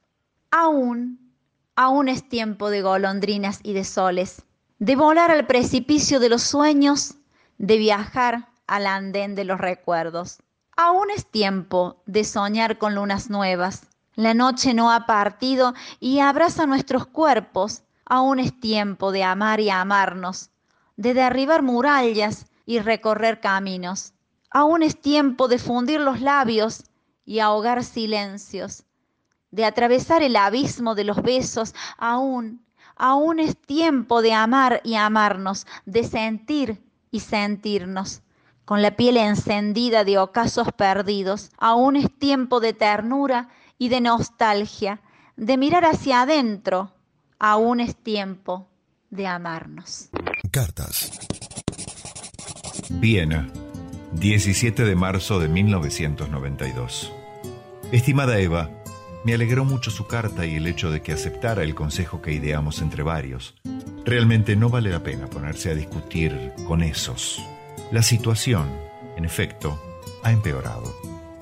Aún, aún es tiempo de golondrinas y de soles, de volar al precipicio de los sueños, de viajar al andén de los recuerdos. Aún es tiempo de soñar con lunas nuevas. La noche no ha partido y abraza nuestros cuerpos. Aún es tiempo de amar y amarnos, de derribar murallas y recorrer caminos. Aún es tiempo de fundir los labios y ahogar silencios de atravesar el abismo de los besos, aún, aún es tiempo de amar y amarnos, de sentir y sentirnos. Con la piel encendida de ocasos perdidos, aún es tiempo de ternura y de nostalgia, de mirar hacia adentro, aún es tiempo de amarnos. Cartas. Viena, 17 de marzo de 1992. Estimada Eva, me alegró mucho su carta y el hecho de que aceptara el consejo que ideamos entre varios. Realmente no vale la pena ponerse a discutir con esos. La situación, en efecto, ha empeorado.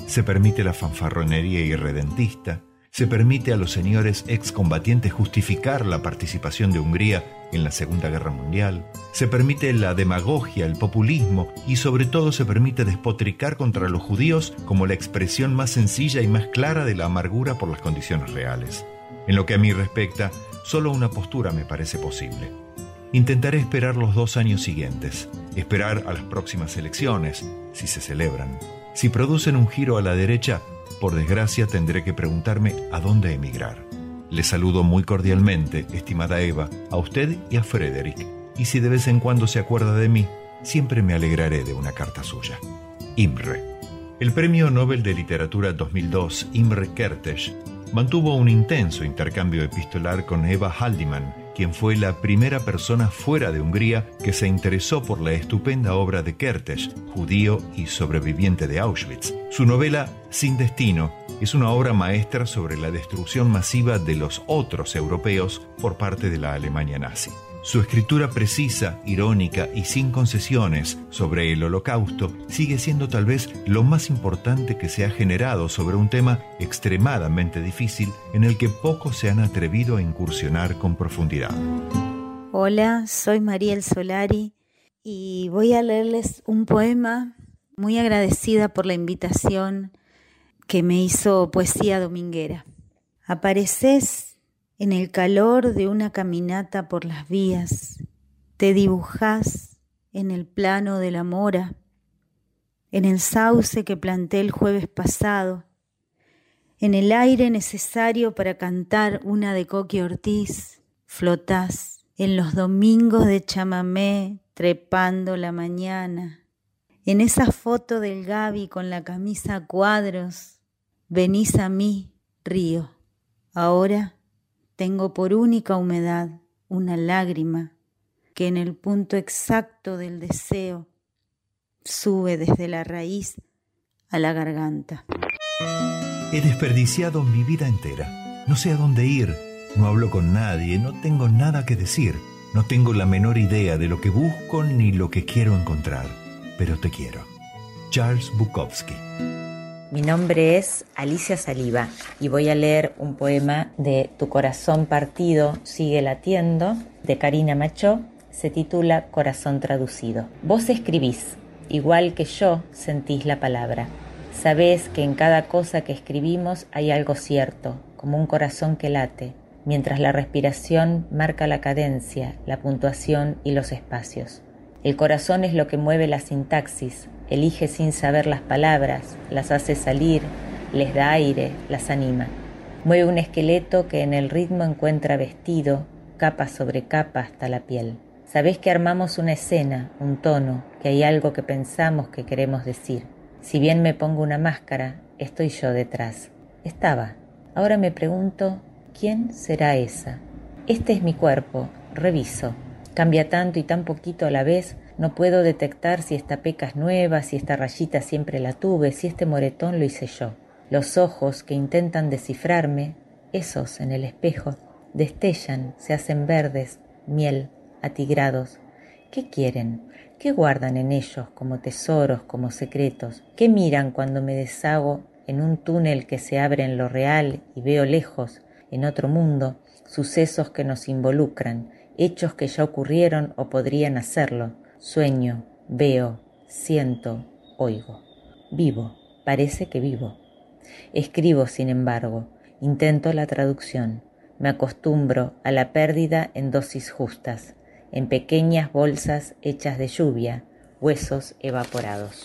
Se permite la fanfarronería irredentista, se permite a los señores excombatientes justificar la participación de Hungría en la Segunda Guerra Mundial, se permite la demagogia, el populismo y sobre todo se permite despotricar contra los judíos como la expresión más sencilla y más clara de la amargura por las condiciones reales. En lo que a mí respecta, solo una postura me parece posible. Intentaré esperar los dos años siguientes, esperar a las próximas elecciones, si se celebran. Si producen un giro a la derecha, por desgracia tendré que preguntarme a dónde emigrar. Le saludo muy cordialmente, estimada Eva, a usted y a Frederick, y si de vez en cuando se acuerda de mí, siempre me alegraré de una carta suya. Imre. El Premio Nobel de Literatura 2002, Imre Kertész, mantuvo un intenso intercambio epistolar con Eva Haldiman, quien fue la primera persona fuera de Hungría que se interesó por la estupenda obra de Kertész, judío y sobreviviente de Auschwitz. Su novela Sin Destino es una obra maestra sobre la destrucción masiva de los otros europeos por parte de la Alemania nazi. Su escritura precisa, irónica y sin concesiones sobre el holocausto sigue siendo tal vez lo más importante que se ha generado sobre un tema extremadamente difícil en el que pocos se han atrevido a incursionar con profundidad. Hola, soy Mariel Solari y voy a leerles un poema muy agradecida por la invitación que me hizo Poesía Dominguera. Apareces en el calor de una caminata por las vías, te dibujás en el plano de la mora, en el sauce que planté el jueves pasado, en el aire necesario para cantar una de Coqui Ortiz, flotás en los domingos de chamamé trepando la mañana, en esa foto del Gaby con la camisa a cuadros, venís a mí, río. Ahora tengo por única humedad una lágrima que en el punto exacto del deseo sube desde la raíz a la garganta. He desperdiciado mi vida entera. No sé a dónde ir, no hablo con nadie, no tengo nada que decir, no tengo la menor idea de lo que busco ni lo que quiero encontrar, pero te quiero. Charles Bukowski. Mi nombre es Alicia Saliva y voy a leer un poema de Tu corazón partido sigue latiendo de Karina Machó. Se titula Corazón traducido. Vos escribís, igual que yo sentís la palabra. Sabés que en cada cosa que escribimos hay algo cierto, como un corazón que late, mientras la respiración marca la cadencia, la puntuación y los espacios. El corazón es lo que mueve la sintaxis, elige sin saber las palabras, las hace salir, les da aire, las anima. Mueve un esqueleto que en el ritmo encuentra vestido, capa sobre capa hasta la piel. Sabés que armamos una escena, un tono, que hay algo que pensamos que queremos decir. Si bien me pongo una máscara, estoy yo detrás. Estaba. Ahora me pregunto, ¿quién será esa? Este es mi cuerpo, reviso. Cambia tanto y tan poquito a la vez no puedo detectar si esta peca es nueva, si esta rayita siempre la tuve, si este moretón lo hice yo. Los ojos que intentan descifrarme, esos en el espejo, destellan, se hacen verdes, miel, atigrados. ¿Qué quieren? ¿Qué guardan en ellos como tesoros, como secretos? ¿Qué miran cuando me deshago en un túnel que se abre en lo real y veo lejos, en otro mundo, sucesos que nos involucran, hechos que ya ocurrieron o podrían hacerlo? Sueño, veo, siento, oigo. Vivo, parece que vivo. Escribo, sin embargo, intento la traducción. Me acostumbro a la pérdida en dosis justas, en pequeñas bolsas hechas de lluvia, huesos evaporados.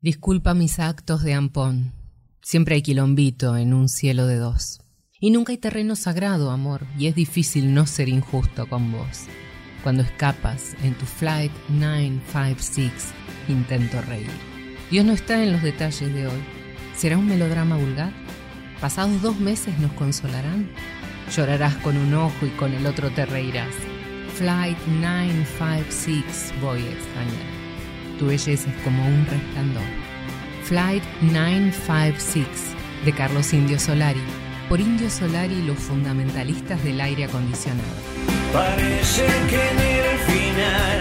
Disculpa mis actos de ampón. Siempre hay quilombito en un cielo de dos. Y nunca hay terreno sagrado, amor, y es difícil no ser injusto con vos. Cuando escapas en tu Flight 956, intento reír. Dios no está en los detalles de hoy. ¿Será un melodrama vulgar? ¿Pasados dos meses nos consolarán? Llorarás con un ojo y con el otro te reirás. Flight 956 voy a extrañar. Tu belleza es como un resplandor. Flight 956 de Carlos Indio Solari. Por Indio Solari los fundamentalistas del aire acondicionado. Parece que en el final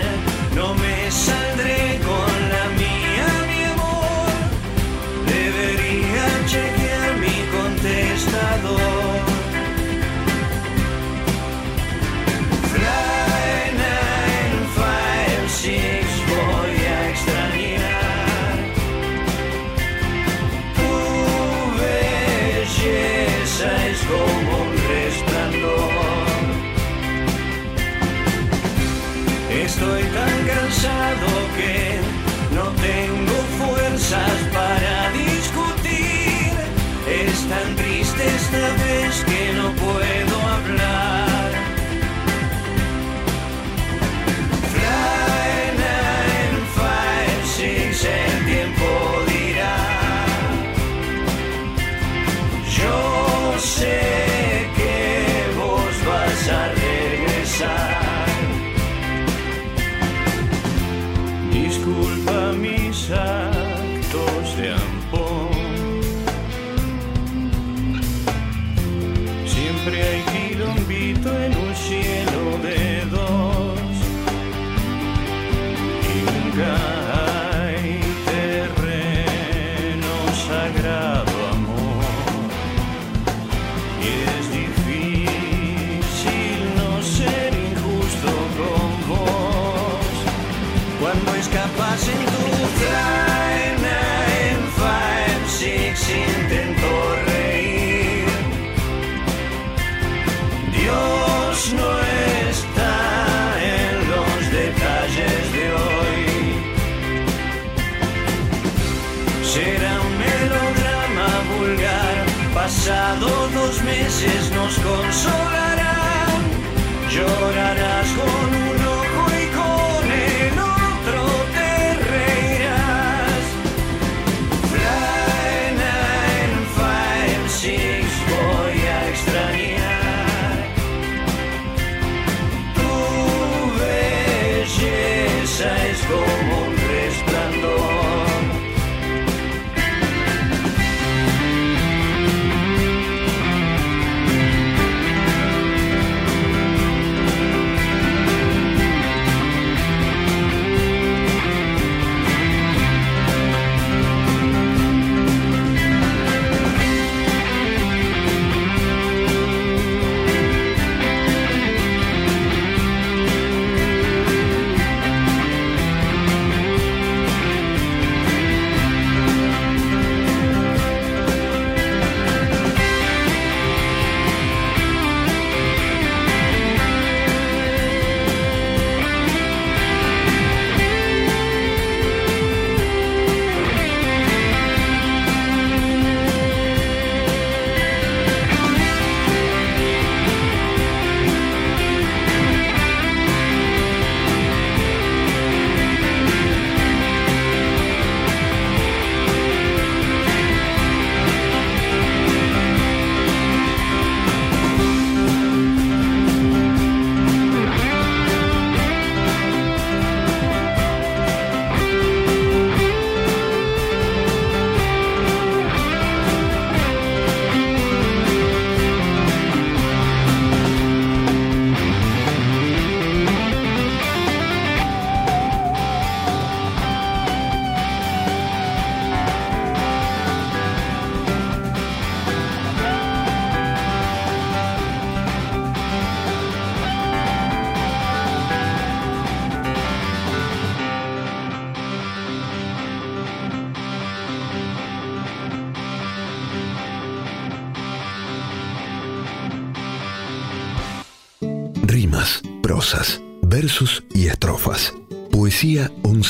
no me saldré con la mía, mi amor. Debería chequear mi contestador. Cansado que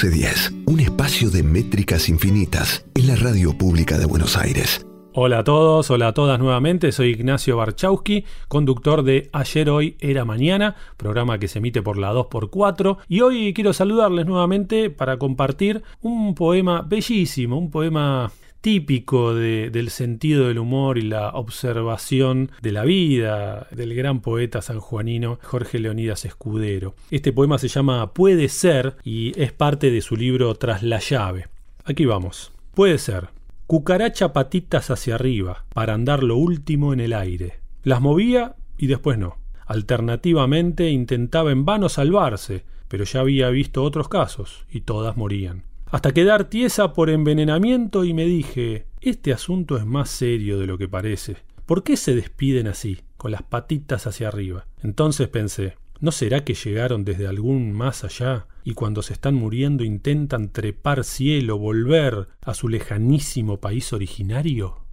1410, un espacio de métricas infinitas en la radio pública de Buenos Aires. Hola a todos, hola a todas nuevamente, soy Ignacio Barchowski, conductor de Ayer Hoy Era Mañana, programa que se emite por la 2x4, y hoy quiero saludarles nuevamente para compartir un poema bellísimo, un poema típico de, del sentido del humor y la observación de la vida del gran poeta sanjuanino Jorge Leonidas Escudero. Este poema se llama Puede ser y es parte de su libro Tras la llave. Aquí vamos. Puede ser. Cucaracha patitas hacia arriba, para andar lo último en el aire. Las movía y después no. Alternativamente intentaba en vano salvarse, pero ya había visto otros casos, y todas morían. Hasta quedar tiesa por envenenamiento y me dije, este asunto es más serio de lo que parece. ¿Por qué se despiden así, con las patitas hacia arriba? Entonces pensé, ¿no será que llegaron desde algún más allá y cuando se están muriendo intentan trepar cielo, volver a su lejanísimo país originario?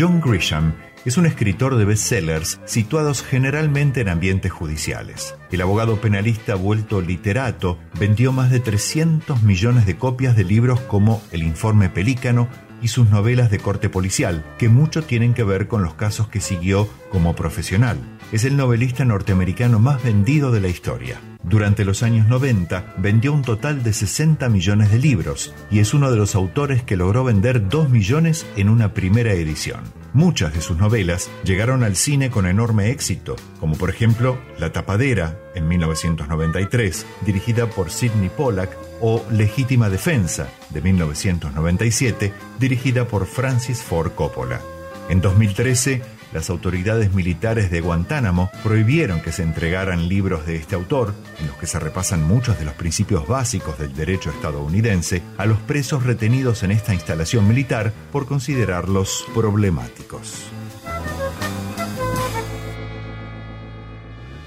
John Grisham es un escritor de bestsellers situados generalmente en ambientes judiciales. El abogado penalista vuelto literato vendió más de 300 millones de copias de libros como El informe Pelícano y sus novelas de corte policial, que mucho tienen que ver con los casos que siguió como profesional. Es el novelista norteamericano más vendido de la historia. Durante los años 90 vendió un total de 60 millones de libros y es uno de los autores que logró vender 2 millones en una primera edición. Muchas de sus novelas llegaron al cine con enorme éxito, como por ejemplo La Tapadera en 1993, dirigida por Sidney Pollack, o Legítima Defensa de 1997, dirigida por Francis Ford Coppola. En 2013, las autoridades militares de Guantánamo prohibieron que se entregaran libros de este autor, en los que se repasan muchos de los principios básicos del derecho estadounidense, a los presos retenidos en esta instalación militar por considerarlos problemáticos.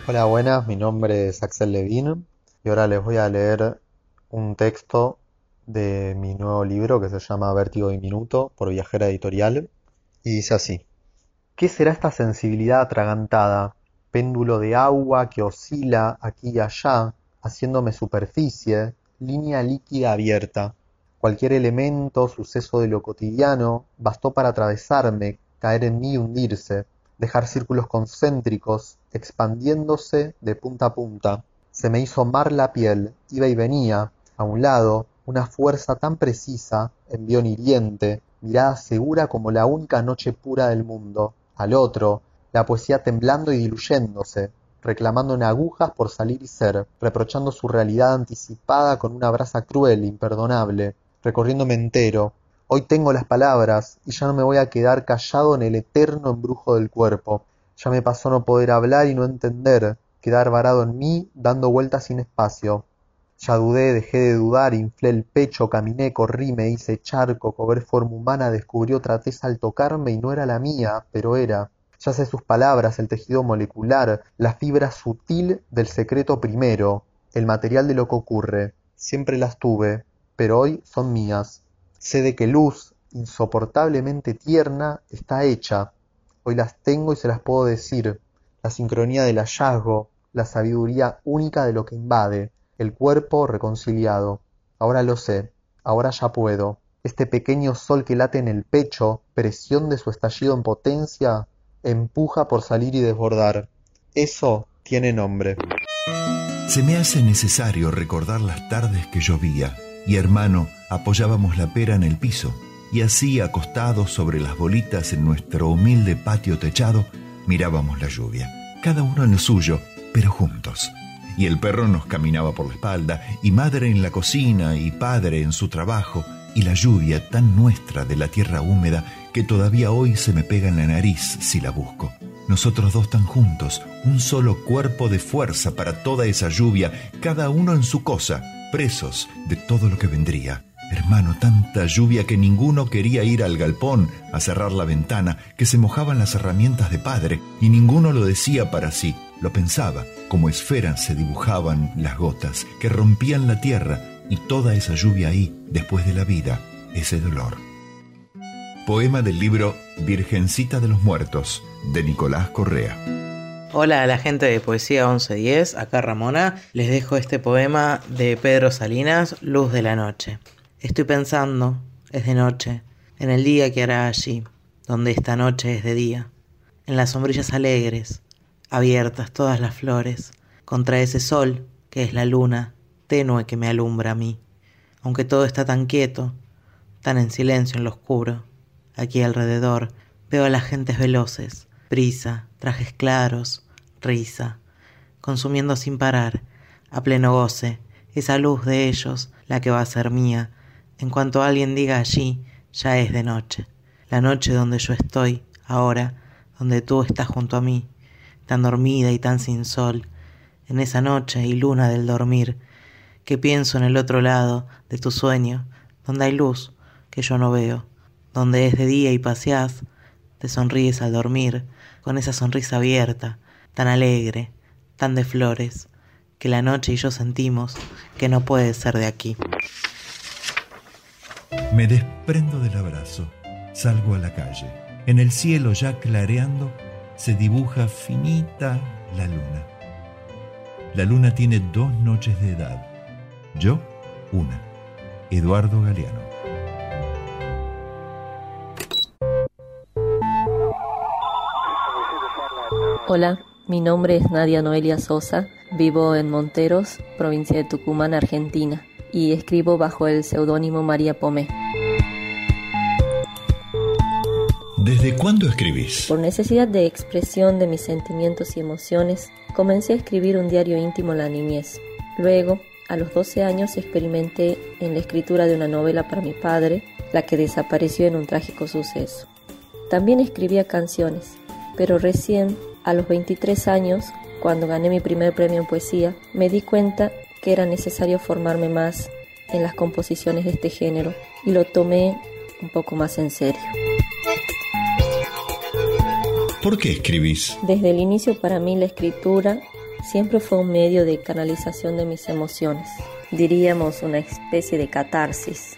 Hola, buenas, mi nombre es Axel Levin y ahora les voy a leer un texto de mi nuevo libro que se llama Vértigo Diminuto por Viajera Editorial y dice así. ¿Qué será esta sensibilidad atragantada, péndulo de agua que oscila aquí y allá, haciéndome superficie, línea líquida abierta? Cualquier elemento, suceso de lo cotidiano, bastó para atravesarme, caer en mí y hundirse, dejar círculos concéntricos, expandiéndose de punta a punta. Se me hizo mar la piel, iba y venía, a un lado, una fuerza tan precisa, envión hiriente, mirada segura como la única noche pura del mundo. Al otro, la poesía temblando y diluyéndose, reclamando en agujas por salir y ser, reprochando su realidad anticipada con una brasa cruel, imperdonable, recorriéndome entero. Hoy tengo las palabras y ya no me voy a quedar callado en el eterno embrujo del cuerpo. Ya me pasó no poder hablar y no entender, quedar varado en mí, dando vueltas sin espacio. Ya dudé, dejé de dudar, inflé el pecho, caminé, corrí, me hice charco, cobré forma humana, descubrí otra tez al tocarme y no era la mía, pero era. Ya sé sus palabras, el tejido molecular, la fibra sutil del secreto primero, el material de lo que ocurre. Siempre las tuve, pero hoy son mías. Sé de qué luz, insoportablemente tierna, está hecha. Hoy las tengo y se las puedo decir. La sincronía del hallazgo, la sabiduría única de lo que invade el cuerpo reconciliado. Ahora lo sé, ahora ya puedo. Este pequeño sol que late en el pecho, presión de su estallido en potencia, empuja por salir y desbordar. Eso tiene nombre. Se me hace necesario recordar las tardes que llovía y hermano apoyábamos la pera en el piso y así acostados sobre las bolitas en nuestro humilde patio techado mirábamos la lluvia, cada uno en el suyo, pero juntos y el perro nos caminaba por la espalda, y madre en la cocina y padre en su trabajo, y la lluvia tan nuestra de la tierra húmeda que todavía hoy se me pega en la nariz si la busco. Nosotros dos tan juntos, un solo cuerpo de fuerza para toda esa lluvia, cada uno en su cosa, presos de todo lo que vendría. Hermano, tanta lluvia que ninguno quería ir al galpón a cerrar la ventana, que se mojaban las herramientas de padre, y ninguno lo decía para sí, lo pensaba, como esferas se dibujaban las gotas que rompían la tierra y toda esa lluvia ahí, después de la vida, ese dolor. Poema del libro Virgencita de los Muertos, de Nicolás Correa. Hola a la gente de Poesía 1110, acá Ramona, les dejo este poema de Pedro Salinas, Luz de la Noche. Estoy pensando, es de noche, en el día que hará allí, donde esta noche es de día, en las sombrillas alegres, abiertas todas las flores, contra ese sol que es la luna tenue que me alumbra a mí, aunque todo está tan quieto, tan en silencio en lo oscuro. Aquí alrededor veo a las gentes veloces, brisa, trajes claros, risa, consumiendo sin parar, a pleno goce, esa luz de ellos, la que va a ser mía, en cuanto alguien diga allí, ya es de noche, la noche donde yo estoy, ahora, donde tú estás junto a mí, tan dormida y tan sin sol, en esa noche y luna del dormir, que pienso en el otro lado de tu sueño, donde hay luz que yo no veo, donde es de día y paseás, te sonríes al dormir, con esa sonrisa abierta, tan alegre, tan de flores, que la noche y yo sentimos que no puede ser de aquí. Me desprendo del abrazo, salgo a la calle. En el cielo ya clareando se dibuja finita la luna. La luna tiene dos noches de edad, yo una. Eduardo Galeano. Hola, mi nombre es Nadia Noelia Sosa, vivo en Monteros, provincia de Tucumán, Argentina, y escribo bajo el seudónimo María Pomé. ¿Desde cuándo escribís? Por necesidad de expresión de mis sentimientos y emociones, comencé a escribir un diario íntimo en la niñez. Luego, a los 12 años, experimenté en la escritura de una novela para mi padre, la que desapareció en un trágico suceso. También escribía canciones, pero recién a los 23 años, cuando gané mi primer premio en poesía, me di cuenta que era necesario formarme más en las composiciones de este género y lo tomé un poco más en serio. ¿Por qué escribís? Desde el inicio para mí la escritura siempre fue un medio de canalización de mis emociones, diríamos una especie de catarsis.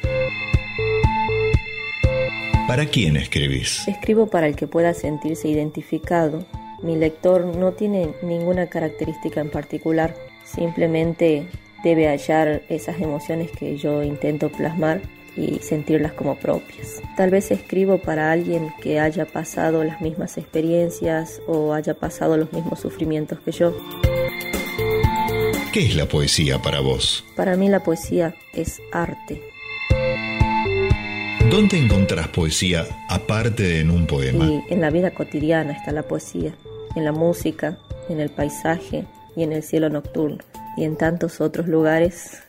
¿Para quién escribís? Escribo para el que pueda sentirse identificado. Mi lector no tiene ninguna característica en particular, simplemente debe hallar esas emociones que yo intento plasmar y sentirlas como propias. Tal vez escribo para alguien que haya pasado las mismas experiencias o haya pasado los mismos sufrimientos que yo. ¿Qué es la poesía para vos? Para mí la poesía es arte. ¿Dónde encontrás poesía aparte de en un poema? Y en la vida cotidiana está la poesía, en la música, en el paisaje y en el cielo nocturno y en tantos otros lugares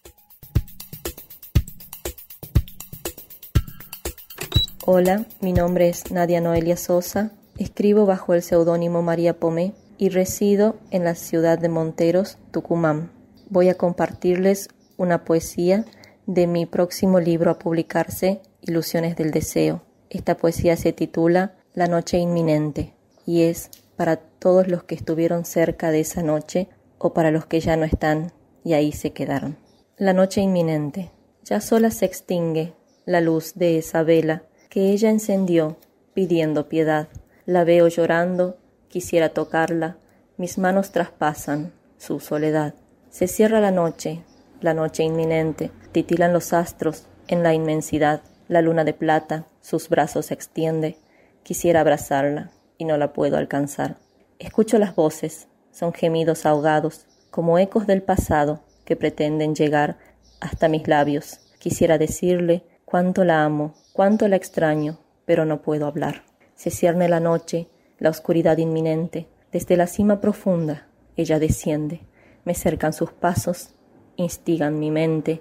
Hola, mi nombre es Nadia Noelia Sosa, escribo bajo el seudónimo María Pomé y resido en la ciudad de Monteros, Tucumán. Voy a compartirles una poesía de mi próximo libro a publicarse, Ilusiones del Deseo. Esta poesía se titula La noche inminente y es para todos los que estuvieron cerca de esa noche o para los que ya no están y ahí se quedaron. La noche inminente. Ya sola se extingue la luz de esa vela que ella encendió pidiendo piedad. La veo llorando, quisiera tocarla, mis manos traspasan su soledad. Se cierra la noche, la noche inminente, titilan los astros en la inmensidad, la luna de plata, sus brazos extiende, quisiera abrazarla y no la puedo alcanzar. Escucho las voces, son gemidos ahogados, como ecos del pasado que pretenden llegar hasta mis labios. Quisiera decirle cuánto la amo, cuánto la extraño, pero no puedo hablar. Se cierne la noche, la oscuridad inminente. Desde la cima profunda ella desciende. Me cercan sus pasos, instigan mi mente.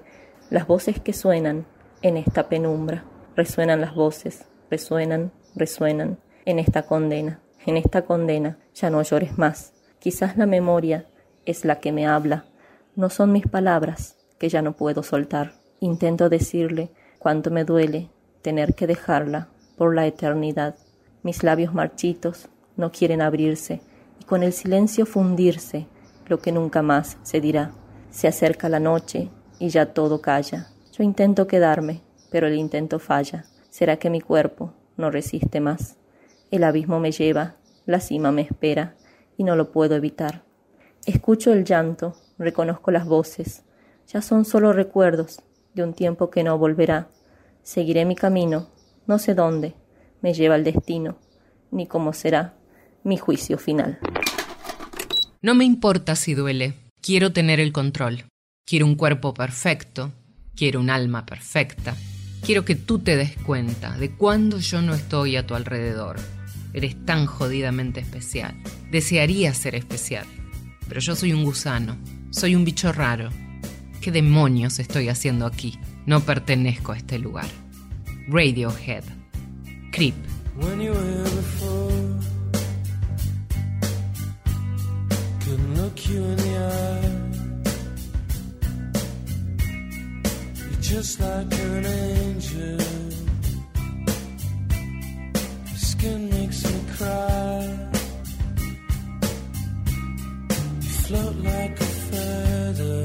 Las voces que suenan en esta penumbra. Resuenan las voces, resuenan, resuenan en esta condena. En esta condena ya no llores más. Quizás la memoria es la que me habla. No son mis palabras que ya no puedo soltar. Intento decirle cuánto me duele tener que dejarla por la eternidad. Mis labios marchitos no quieren abrirse y con el silencio fundirse lo que nunca más se dirá. Se acerca la noche y ya todo calla. Yo intento quedarme, pero el intento falla. ¿Será que mi cuerpo no resiste más? El abismo me lleva, la cima me espera y no lo puedo evitar. Escucho el llanto, reconozco las voces. Ya son solo recuerdos, de un tiempo que no volverá. Seguiré mi camino, no sé dónde me lleva el destino, ni cómo será mi juicio final. No me importa si duele, quiero tener el control. Quiero un cuerpo perfecto, quiero un alma perfecta. Quiero que tú te des cuenta de cuando yo no estoy a tu alrededor. Eres tan jodidamente especial. Desearía ser especial, pero yo soy un gusano, soy un bicho raro. ¿Qué demonios estoy haciendo aquí? No pertenezco a este lugar. Radiohead. Creep. When you were before, couldn't look you in the eye. You're just like an angel. Your skin makes me cry. You float like a feather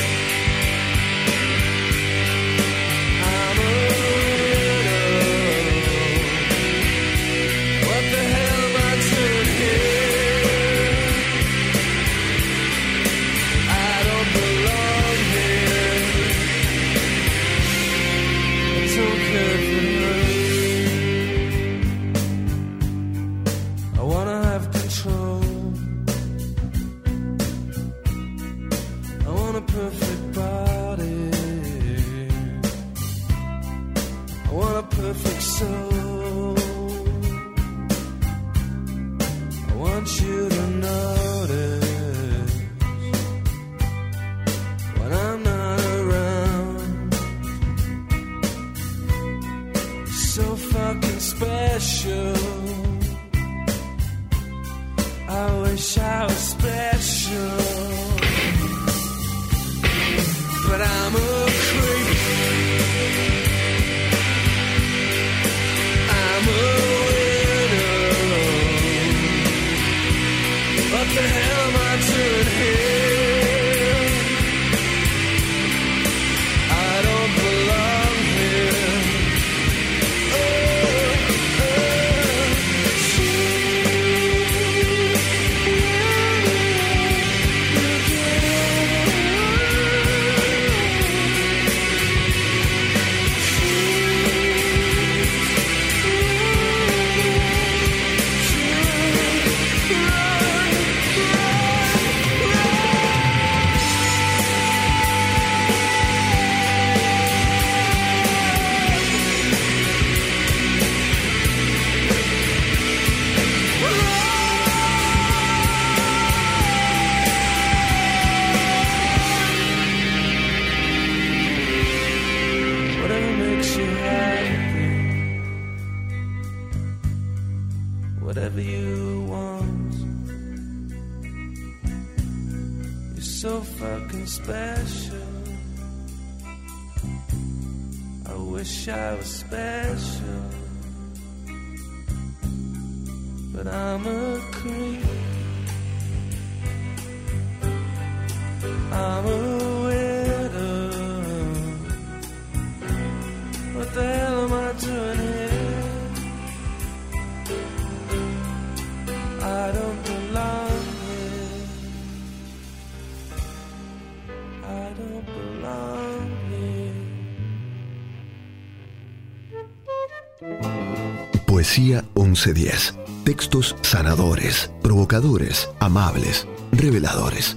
1110. Textos sanadores, provocadores, amables, reveladores.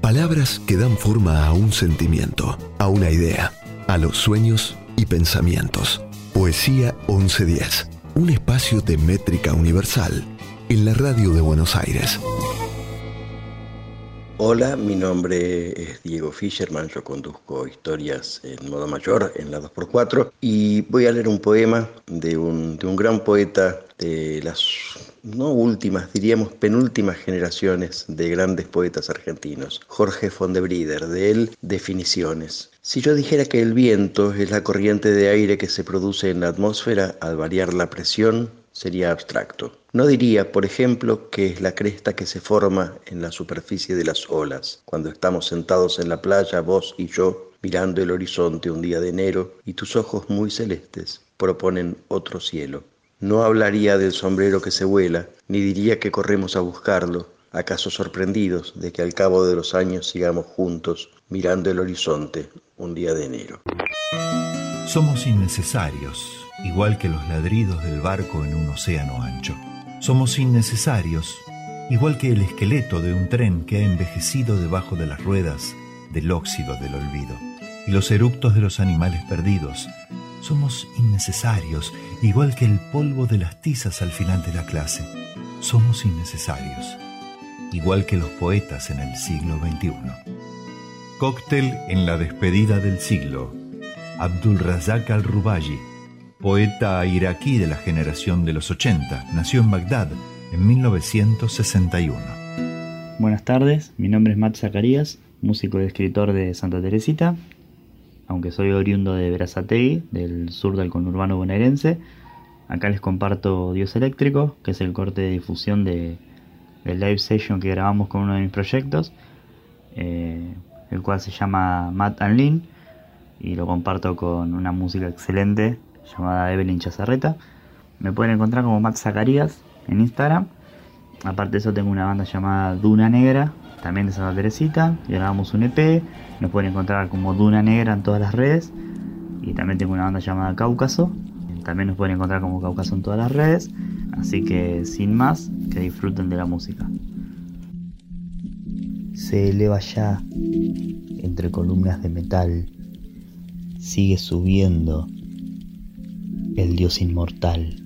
Palabras que dan forma a un sentimiento, a una idea, a los sueños y pensamientos. Poesía 1110. Un espacio de métrica universal en la radio de Buenos Aires. Hola, mi nombre es Diego Fischerman, yo conduzco historias en modo mayor en la 2x4 y voy a leer un poema de un, de un gran poeta de las no últimas, diríamos penúltimas generaciones de grandes poetas argentinos, Jorge Fondebrider, de él Definiciones. Si yo dijera que el viento es la corriente de aire que se produce en la atmósfera al variar la presión, sería abstracto. No diría, por ejemplo, que es la cresta que se forma en la superficie de las olas, cuando estamos sentados en la playa, vos y yo, mirando el horizonte un día de enero, y tus ojos muy celestes proponen otro cielo. No hablaría del sombrero que se vuela, ni diría que corremos a buscarlo, acaso sorprendidos de que al cabo de los años sigamos juntos mirando el horizonte un día de enero. Somos innecesarios, igual que los ladridos del barco en un océano ancho. Somos innecesarios, igual que el esqueleto de un tren que ha envejecido debajo de las ruedas del óxido del olvido. Y los eructos de los animales perdidos. Somos innecesarios, igual que el polvo de las tizas al final de la clase. Somos innecesarios, igual que los poetas en el siglo XXI. Cóctel en la despedida del siglo. Abdul Razak al-Rubayi, poeta iraquí de la generación de los 80, nació en Bagdad en 1961. Buenas tardes, mi nombre es Matt Zacarías, músico y escritor de Santa Teresita, aunque soy oriundo de Verazategui, del sur del conurbano bonaerense. Acá les comparto Dios Eléctrico, que es el corte de difusión de, del live session que grabamos con uno de mis proyectos, eh, el cual se llama Matt and y lo comparto con una música excelente llamada Evelyn Chazarreta. Me pueden encontrar como Matt Zacarías en Instagram. Aparte de eso tengo una banda llamada Duna Negra, también de Santa Teresita, grabamos un EP. Nos pueden encontrar como Duna Negra en todas las redes. Y también tengo una banda llamada Cáucaso. También nos pueden encontrar como Cáucaso en todas las redes. Así que sin más, que disfruten de la música. Se eleva ya entre columnas de metal. Sigue subiendo el Dios inmortal.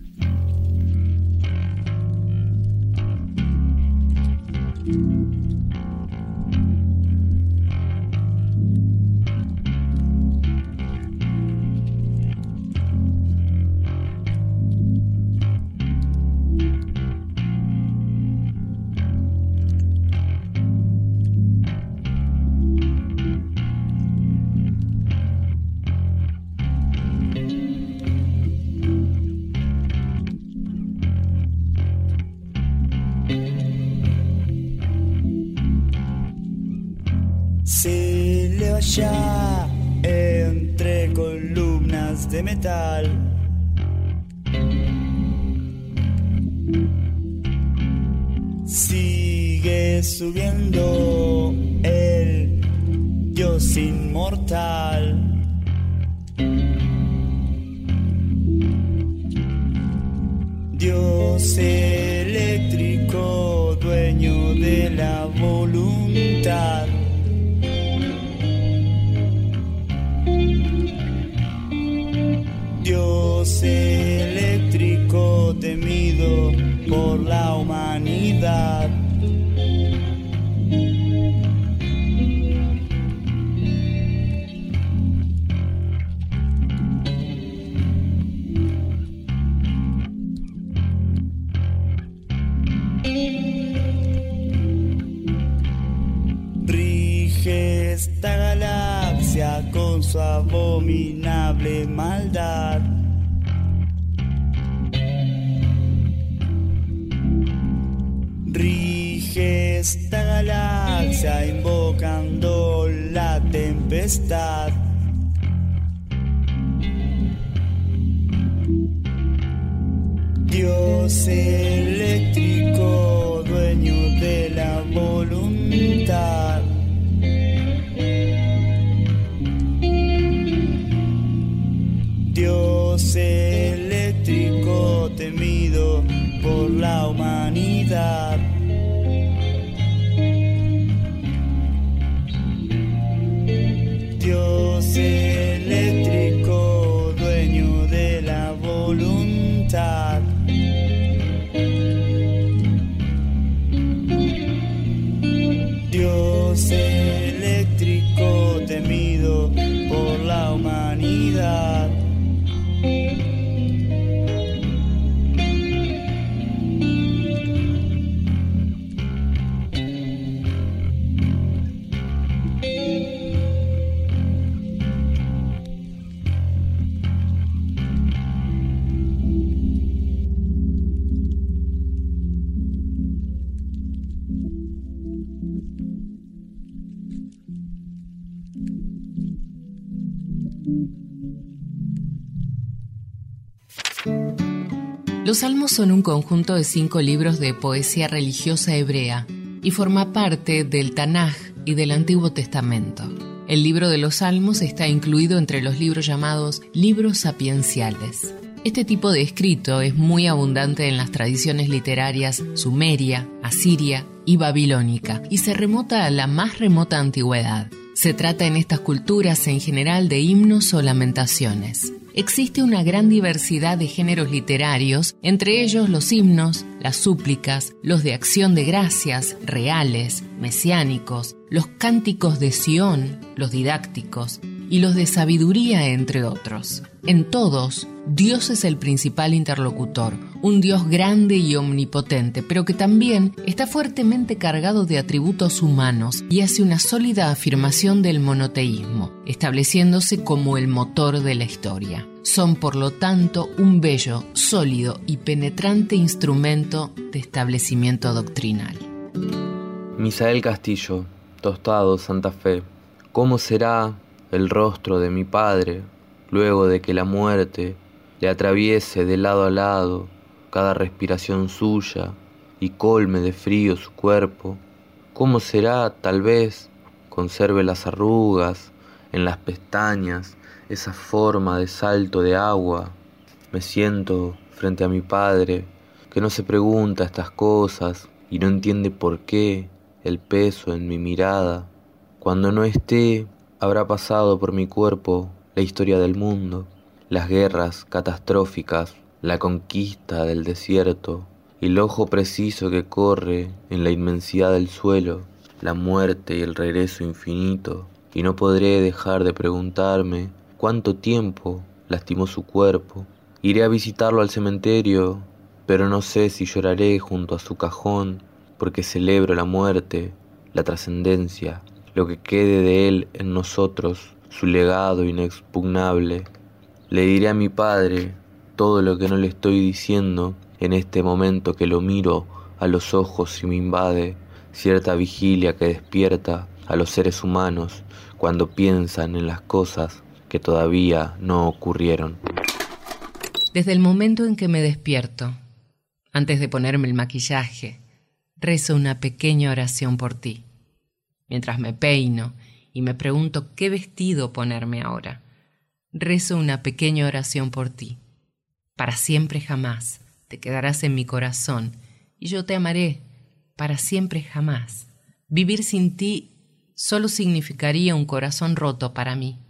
Eléctrico temido por la humanidad. Los Salmos son un conjunto de cinco libros de poesía religiosa hebrea y forma parte del Tanaj y del Antiguo Testamento. El libro de los Salmos está incluido entre los libros llamados libros sapienciales. Este tipo de escrito es muy abundante en las tradiciones literarias sumeria, asiria y babilónica y se remota a la más remota antigüedad. Se trata en estas culturas en general de himnos o lamentaciones. Existe una gran diversidad de géneros literarios, entre ellos los himnos, las súplicas, los de acción de gracias, reales, mesiánicos, los cánticos de Sión, los didácticos, y los de sabiduría, entre otros. En todos, Dios es el principal interlocutor, un Dios grande y omnipotente, pero que también está fuertemente cargado de atributos humanos y hace una sólida afirmación del monoteísmo, estableciéndose como el motor de la historia. Son, por lo tanto, un bello, sólido y penetrante instrumento de establecimiento doctrinal. Misael Castillo, Tostado, Santa Fe. ¿Cómo será el rostro de mi padre, luego de que la muerte le atraviese de lado a lado cada respiración suya y colme de frío su cuerpo, cómo será, tal vez, conserve las arrugas en las pestañas, esa forma de salto de agua. Me siento frente a mi padre, que no se pregunta estas cosas y no entiende por qué el peso en mi mirada. Cuando no esté, habrá pasado por mi cuerpo la historia del mundo, las guerras catastróficas, la conquista del desierto, el ojo preciso que corre en la inmensidad del suelo, la muerte y el regreso infinito, y no podré dejar de preguntarme cuánto tiempo lastimó su cuerpo. Iré a visitarlo al cementerio, pero no sé si lloraré junto a su cajón, porque celebro la muerte, la trascendencia, lo que quede de él en nosotros, su legado inexpugnable. Le diré a mi padre todo lo que no le estoy diciendo en este momento que lo miro a los ojos y me invade cierta vigilia que despierta a los seres humanos cuando piensan en las cosas que todavía no ocurrieron. Desde el momento en que me despierto, antes de ponerme el maquillaje, rezo una pequeña oración por ti mientras me peino y me pregunto qué vestido ponerme ahora. Rezo una pequeña oración por ti. Para siempre jamás te quedarás en mi corazón y yo te amaré para siempre jamás. Vivir sin ti solo significaría un corazón roto para mí.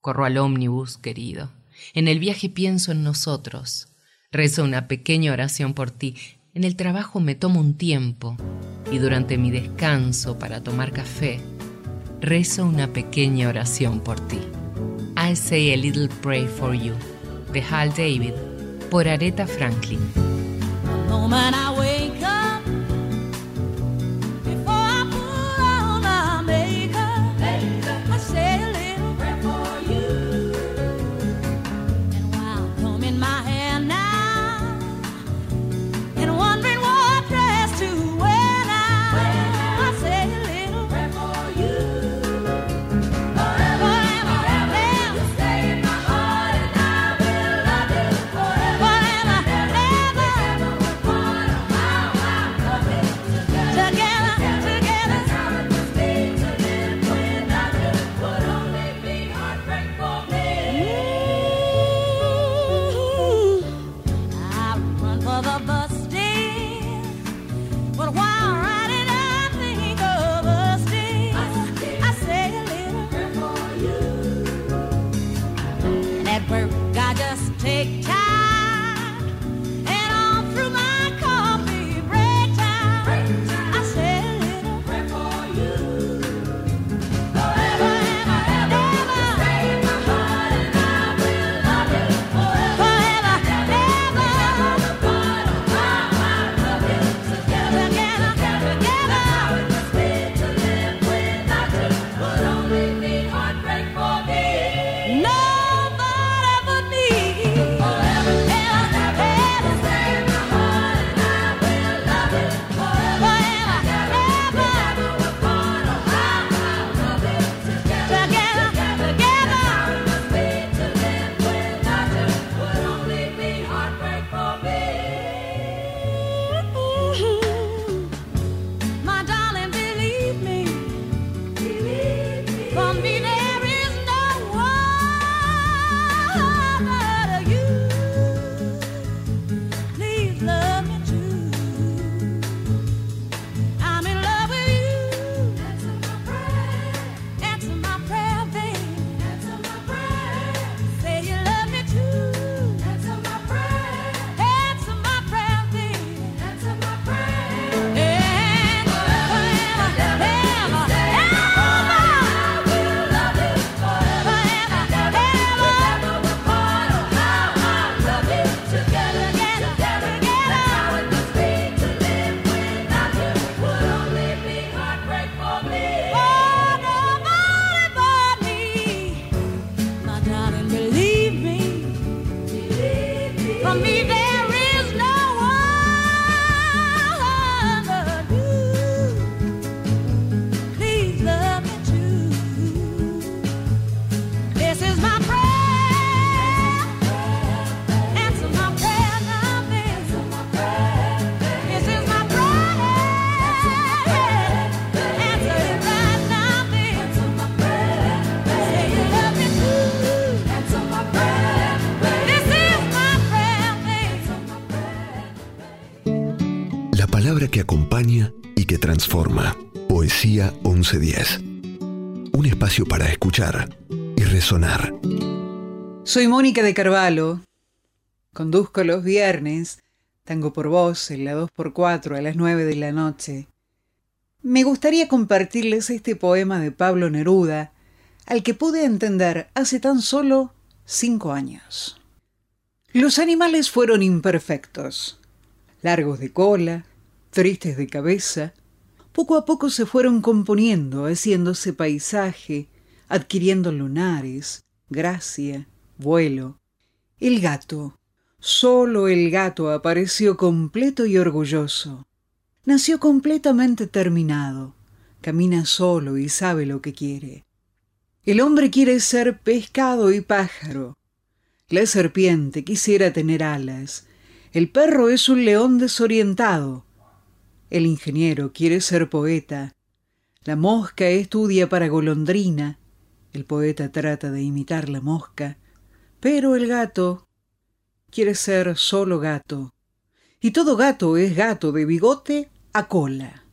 Corro al ómnibus, querido. En el viaje pienso en nosotros. Rezo una pequeña oración por ti. En el trabajo me tomo un tiempo y durante mi descanso para tomar café, rezo una pequeña oración por ti. I say a little prayer for you, de Hal David, por Aretha Franklin. 1110. Un espacio para escuchar y resonar. Soy Mónica de Carvalho. Conduzco los viernes Tango por Voz en la 2x4 a las 9 de la noche. Me gustaría compartirles este poema de Pablo Neruda, al que pude entender hace tan solo cinco años. Los animales fueron imperfectos, largos de cola, tristes de cabeza, poco a poco se fueron componiendo, haciéndose paisaje, adquiriendo lunares, gracia, vuelo. El gato, solo el gato apareció completo y orgulloso. Nació completamente terminado, camina solo y sabe lo que quiere. El hombre quiere ser pescado y pájaro. La serpiente quisiera tener alas. El perro es un león desorientado. El ingeniero quiere ser poeta. La mosca estudia para golondrina. El poeta trata de imitar la mosca. Pero el gato quiere ser solo gato. Y todo gato es gato de bigote a cola.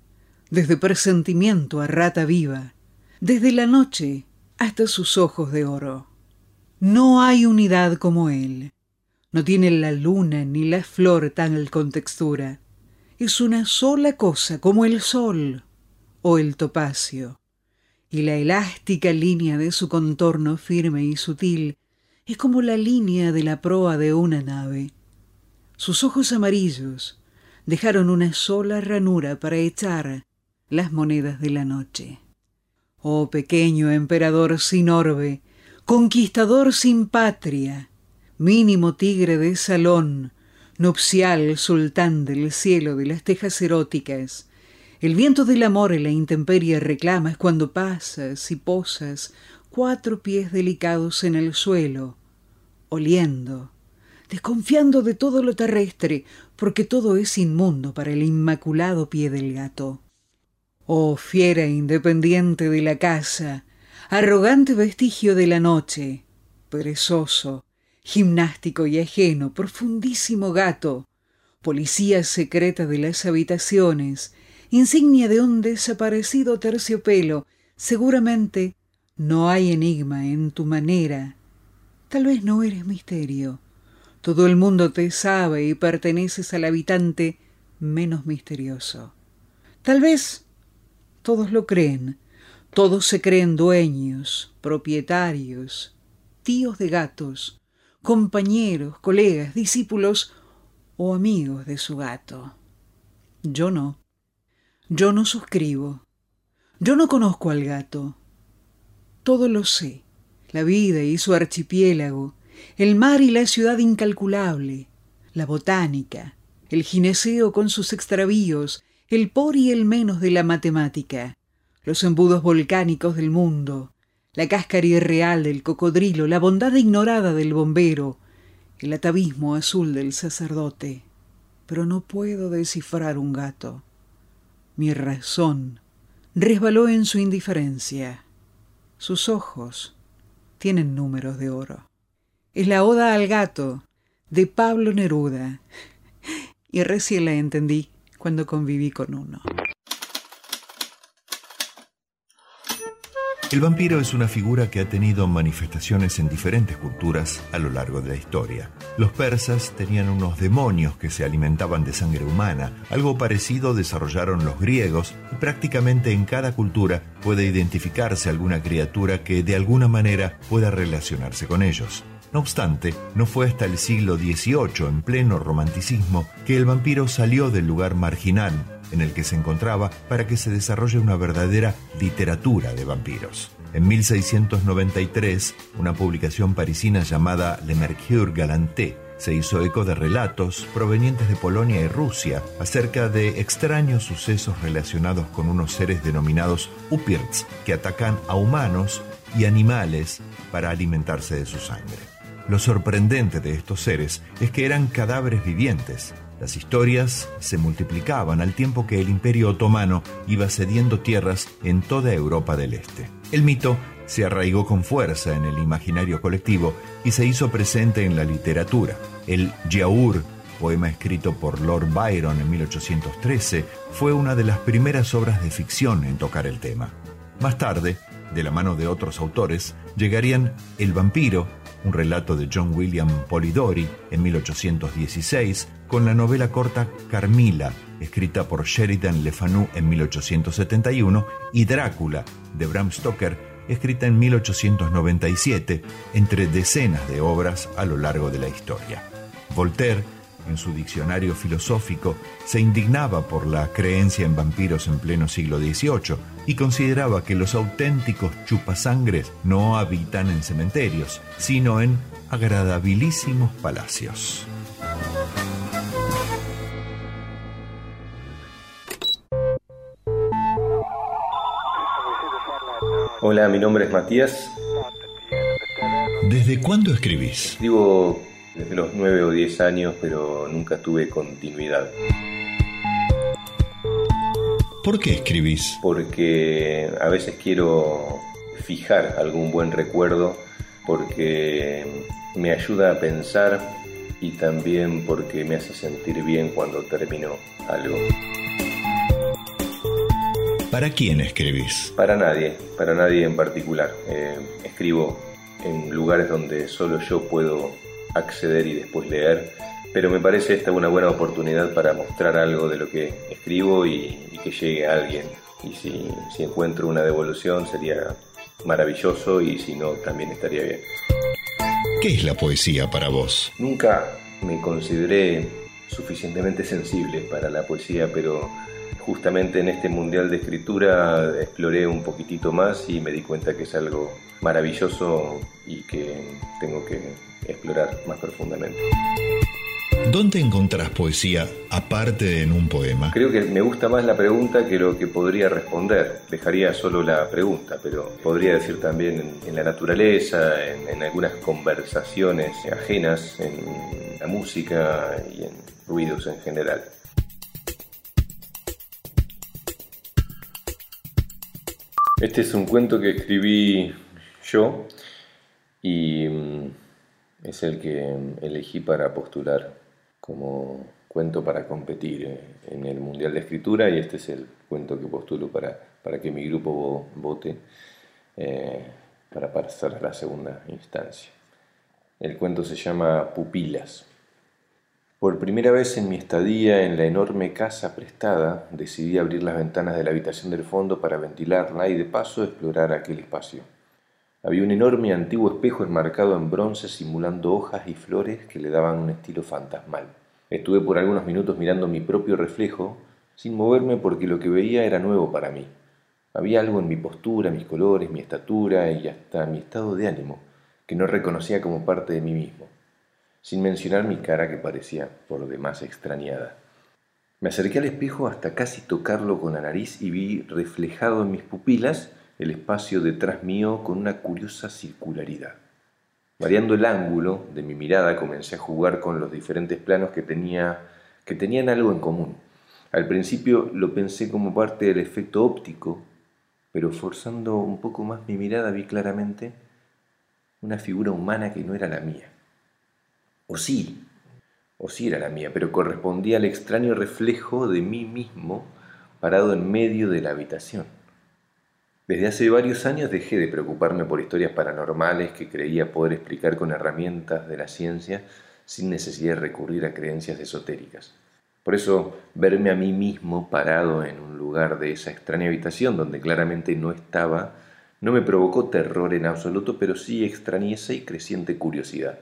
Desde presentimiento a rata viva. Desde la noche hasta sus ojos de oro. No hay unidad como él. No tiene la luna ni la flor tal con textura. Es una sola cosa como el sol o el topacio. Y la elástica línea de su contorno firme y sutil es como la línea de la proa de una nave. Sus ojos amarillos dejaron una sola ranura para echar las monedas de la noche. Oh pequeño emperador sin orbe, conquistador sin patria, mínimo tigre de salón, nupcial sultán del cielo de las tejas eróticas, el viento del amor y la intemperie reclamas cuando pasas y posas cuatro pies delicados en el suelo, oliendo, desconfiando de todo lo terrestre, porque todo es inmundo para el inmaculado pie del gato. Oh fiera independiente de la casa, arrogante vestigio de la noche, perezoso, gimnástico y ajeno, profundísimo gato, policía secreta de las habitaciones, insignia de un desaparecido terciopelo, seguramente no hay enigma en tu manera. Tal vez no eres misterio. Todo el mundo te sabe y perteneces al habitante menos misterioso. Tal vez todos lo creen, todos se creen dueños, propietarios, tíos de gatos, compañeros, colegas, discípulos o amigos de su gato. Yo no. Yo no suscribo. Yo no conozco al gato. Todo lo sé. La vida y su archipiélago, el mar y la ciudad incalculable, la botánica, el gineceo con sus extravíos, el por y el menos de la matemática, los embudos volcánicos del mundo, la cáscara irreal del cocodrilo, la bondad ignorada del bombero, el atavismo azul del sacerdote. Pero no puedo descifrar un gato. Mi razón resbaló en su indiferencia. Sus ojos tienen números de oro. Es la Oda al gato de Pablo Neruda. Y recién la entendí cuando conviví con uno. El vampiro es una figura que ha tenido manifestaciones en diferentes culturas a lo largo de la historia. Los persas tenían unos demonios que se alimentaban de sangre humana. Algo parecido desarrollaron los griegos y prácticamente en cada cultura puede identificarse alguna criatura que de alguna manera pueda relacionarse con ellos. No obstante, no fue hasta el siglo XVIII, en pleno romanticismo, que el vampiro salió del lugar marginal en el que se encontraba para que se desarrolle una verdadera literatura de vampiros. En 1693, una publicación parisina llamada Le Mercure Galanté se hizo eco de relatos provenientes de Polonia y Rusia acerca de extraños sucesos relacionados con unos seres denominados upirts que atacan a humanos y animales para alimentarse de su sangre. Lo sorprendente de estos seres es que eran cadáveres vivientes. Las historias se multiplicaban al tiempo que el imperio otomano iba cediendo tierras en toda Europa del Este. El mito se arraigó con fuerza en el imaginario colectivo y se hizo presente en la literatura. El yaur poema escrito por Lord Byron en 1813, fue una de las primeras obras de ficción en tocar el tema. Más tarde, de la mano de otros autores, llegarían El vampiro, un relato de John William Polidori en 1816, con la novela corta Carmila, escrita por Sheridan Le Fanu en 1871, y Drácula, de Bram Stoker, escrita en 1897, entre decenas de obras a lo largo de la historia. Voltaire, en su diccionario filosófico, se indignaba por la creencia en vampiros en pleno siglo XVIII y consideraba que los auténticos chupasangres no habitan en cementerios, sino en agradabilísimos palacios. Hola, mi nombre es Matías. ¿Desde cuándo escribís? Escribo desde los 9 o 10 años, pero nunca tuve continuidad. ¿Por qué escribís? Porque a veces quiero fijar algún buen recuerdo, porque me ayuda a pensar y también porque me hace sentir bien cuando termino algo. ¿Para quién escribís? Para nadie, para nadie en particular. Eh, escribo en lugares donde solo yo puedo acceder y después leer, pero me parece esta una buena oportunidad para mostrar algo de lo que escribo y, y que llegue a alguien. Y si, si encuentro una devolución sería maravilloso y si no también estaría bien. ¿Qué es la poesía para vos? Nunca me consideré suficientemente sensible para la poesía, pero justamente en este Mundial de Escritura exploré un poquitito más y me di cuenta que es algo maravilloso y que tengo que explorar más profundamente. ¿Dónde encontrás poesía aparte de en un poema? Creo que me gusta más la pregunta que lo que podría responder. Dejaría solo la pregunta, pero podría decir también en, en la naturaleza, en, en algunas conversaciones ajenas, en la música y en ruidos en general. Este es un cuento que escribí yo y mm, es el que elegí para postular como cuento para competir eh, en el Mundial de Escritura y este es el cuento que postulo para, para que mi grupo vote eh, para pasar a la segunda instancia. El cuento se llama Pupilas. Por primera vez en mi estadía en la enorme casa prestada, decidí abrir las ventanas de la habitación del fondo para ventilarla y de paso explorar aquel espacio. Había un enorme antiguo espejo enmarcado en bronce simulando hojas y flores que le daban un estilo fantasmal. Estuve por algunos minutos mirando mi propio reflejo, sin moverme porque lo que veía era nuevo para mí. Había algo en mi postura, mis colores, mi estatura y hasta mi estado de ánimo que no reconocía como parte de mí mismo sin mencionar mi cara que parecía por demás extrañada. Me acerqué al espejo hasta casi tocarlo con la nariz y vi reflejado en mis pupilas el espacio detrás mío con una curiosa circularidad. Variando el ángulo de mi mirada comencé a jugar con los diferentes planos que, tenía, que tenían algo en común. Al principio lo pensé como parte del efecto óptico, pero forzando un poco más mi mirada vi claramente una figura humana que no era la mía. O sí, o sí era la mía, pero correspondía al extraño reflejo de mí mismo parado en medio de la habitación. Desde hace varios años dejé de preocuparme por historias paranormales que creía poder explicar con herramientas de la ciencia sin necesidad de recurrir a creencias esotéricas. Por eso, verme a mí mismo parado en un lugar de esa extraña habitación donde claramente no estaba, no me provocó terror en absoluto, pero sí extrañeza y creciente curiosidad.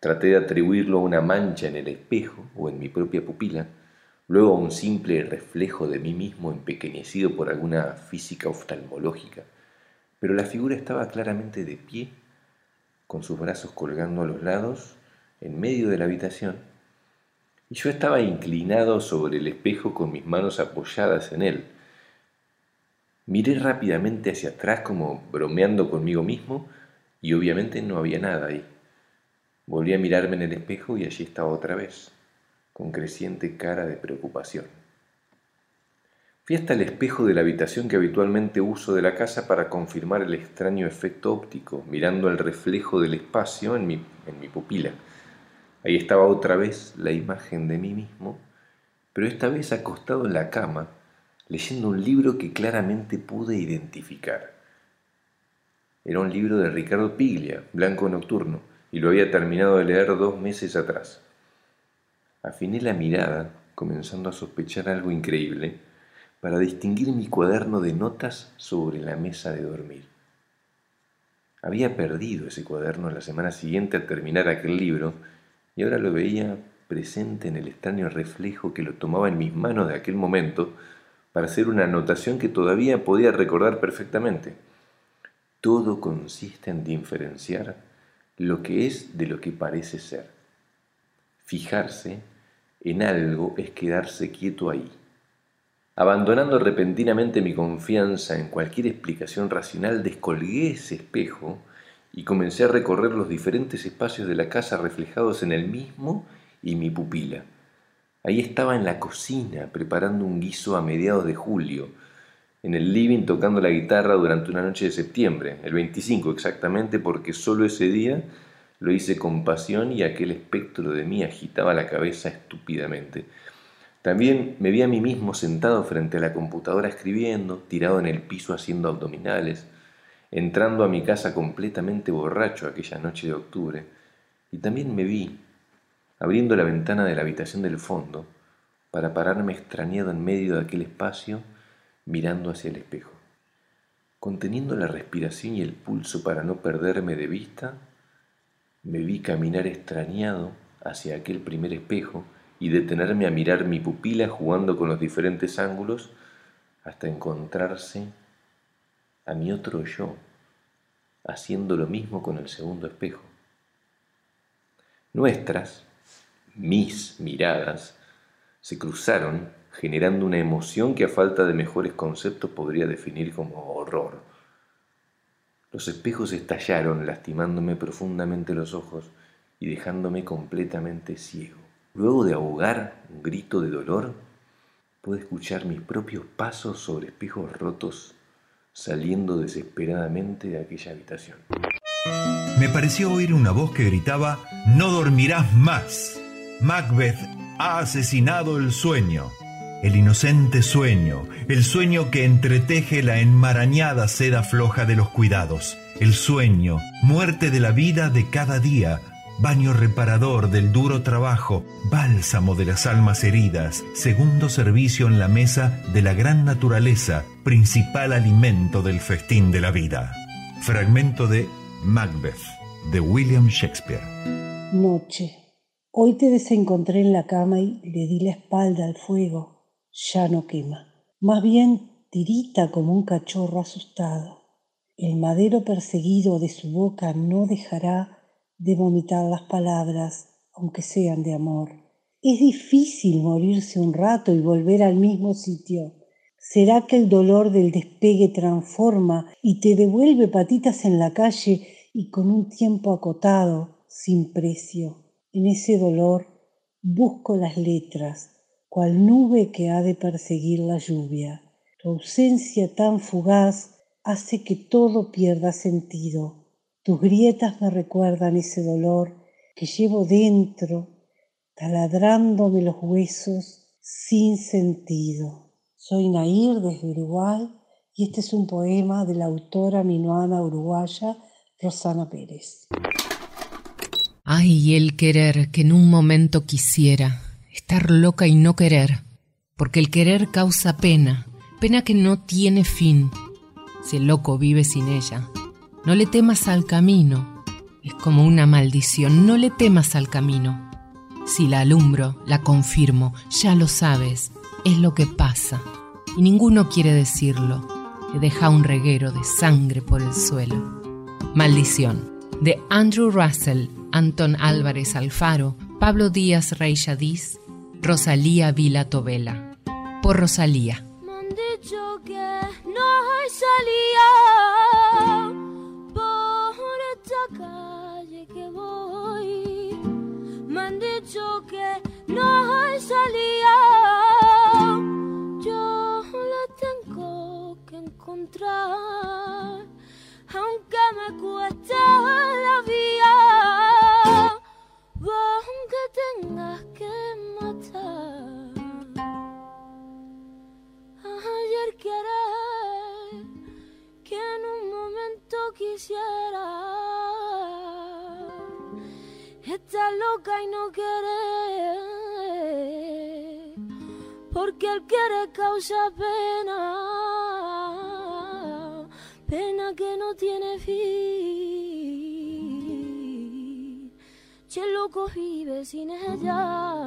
Traté de atribuirlo a una mancha en el espejo o en mi propia pupila, luego a un simple reflejo de mí mismo empequeñecido por alguna física oftalmológica, pero la figura estaba claramente de pie, con sus brazos colgando a los lados, en medio de la habitación, y yo estaba inclinado sobre el espejo con mis manos apoyadas en él. Miré rápidamente hacia atrás como bromeando conmigo mismo y obviamente no había nada ahí. Volví a mirarme en el espejo y allí estaba otra vez, con creciente cara de preocupación. Fui hasta el espejo de la habitación que habitualmente uso de la casa para confirmar el extraño efecto óptico, mirando el reflejo del espacio en mi, en mi pupila. Ahí estaba otra vez la imagen de mí mismo, pero esta vez acostado en la cama, leyendo un libro que claramente pude identificar. Era un libro de Ricardo Piglia, Blanco Nocturno, y lo había terminado de leer dos meses atrás. Afiné la mirada, comenzando a sospechar algo increíble, para distinguir mi cuaderno de notas sobre la mesa de dormir. Había perdido ese cuaderno la semana siguiente al terminar aquel libro, y ahora lo veía presente en el extraño reflejo que lo tomaba en mis manos de aquel momento para hacer una anotación que todavía podía recordar perfectamente. Todo consiste en diferenciar lo que es de lo que parece ser. Fijarse en algo es quedarse quieto ahí. Abandonando repentinamente mi confianza en cualquier explicación racional, descolgué ese espejo y comencé a recorrer los diferentes espacios de la casa reflejados en el mismo y mi pupila. Ahí estaba en la cocina preparando un guiso a mediados de julio, en el living tocando la guitarra durante una noche de septiembre, el 25 exactamente, porque solo ese día lo hice con pasión y aquel espectro de mí agitaba la cabeza estúpidamente. También me vi a mí mismo sentado frente a la computadora escribiendo, tirado en el piso haciendo abdominales, entrando a mi casa completamente borracho aquella noche de octubre. Y también me vi abriendo la ventana de la habitación del fondo para pararme extrañado en medio de aquel espacio mirando hacia el espejo. Conteniendo la respiración y el pulso para no perderme de vista, me vi caminar extrañado hacia aquel primer espejo y detenerme a mirar mi pupila jugando con los diferentes ángulos hasta encontrarse a mi otro yo haciendo lo mismo con el segundo espejo. Nuestras, mis miradas, se cruzaron generando una emoción que a falta de mejores conceptos podría definir como horror. Los espejos estallaron lastimándome profundamente los ojos y dejándome completamente ciego. Luego de ahogar un grito de dolor, pude escuchar mis propios pasos sobre espejos rotos saliendo desesperadamente de aquella habitación. Me pareció oír una voz que gritaba, No dormirás más. Macbeth ha asesinado el sueño el inocente sueño, el sueño que entreteje la enmarañada seda floja de los cuidados, el sueño, muerte de la vida de cada día, baño reparador del duro trabajo, bálsamo de las almas heridas, segundo servicio en la mesa de la gran naturaleza, principal alimento del festín de la vida. Fragmento de Macbeth, de William Shakespeare. Noche. Hoy te desencontré en la cama y le di la espalda al fuego ya no quema. Más bien tirita como un cachorro asustado. El madero perseguido de su boca no dejará de vomitar las palabras, aunque sean de amor. Es difícil morirse un rato y volver al mismo sitio. ¿Será que el dolor del despegue transforma y te devuelve patitas en la calle y con un tiempo acotado, sin precio? En ese dolor busco las letras, cual nube que ha de perseguir la lluvia. Tu ausencia tan fugaz hace que todo pierda sentido. Tus grietas me recuerdan ese dolor que llevo dentro, taladrándome los huesos sin sentido. Soy Nair desde Uruguay y este es un poema de la autora minuana uruguaya Rosana Pérez. Ay, el querer que en un momento quisiera estar loca y no querer, porque el querer causa pena, pena que no tiene fin. Si el loco vive sin ella, no le temas al camino, es como una maldición, no le temas al camino. Si la alumbro, la confirmo, ya lo sabes, es lo que pasa, y ninguno quiere decirlo, le deja un reguero de sangre por el suelo. Maldición, de Andrew Russell, Anton Álvarez Alfaro, Pablo Díaz Reyadiz Rosalía Vila Tobela. Por Rosalía. Me han dicho que no hay salida por esta calle que voy. Me han dicho que no hay salida. Yo la tengo que encontrar, aunque me cueste la vía. Aunque Ayer que que en un momento quisiera estar loca y no querer, porque el querer causa pena, pena que no tiene fin. El loco vive sin ella.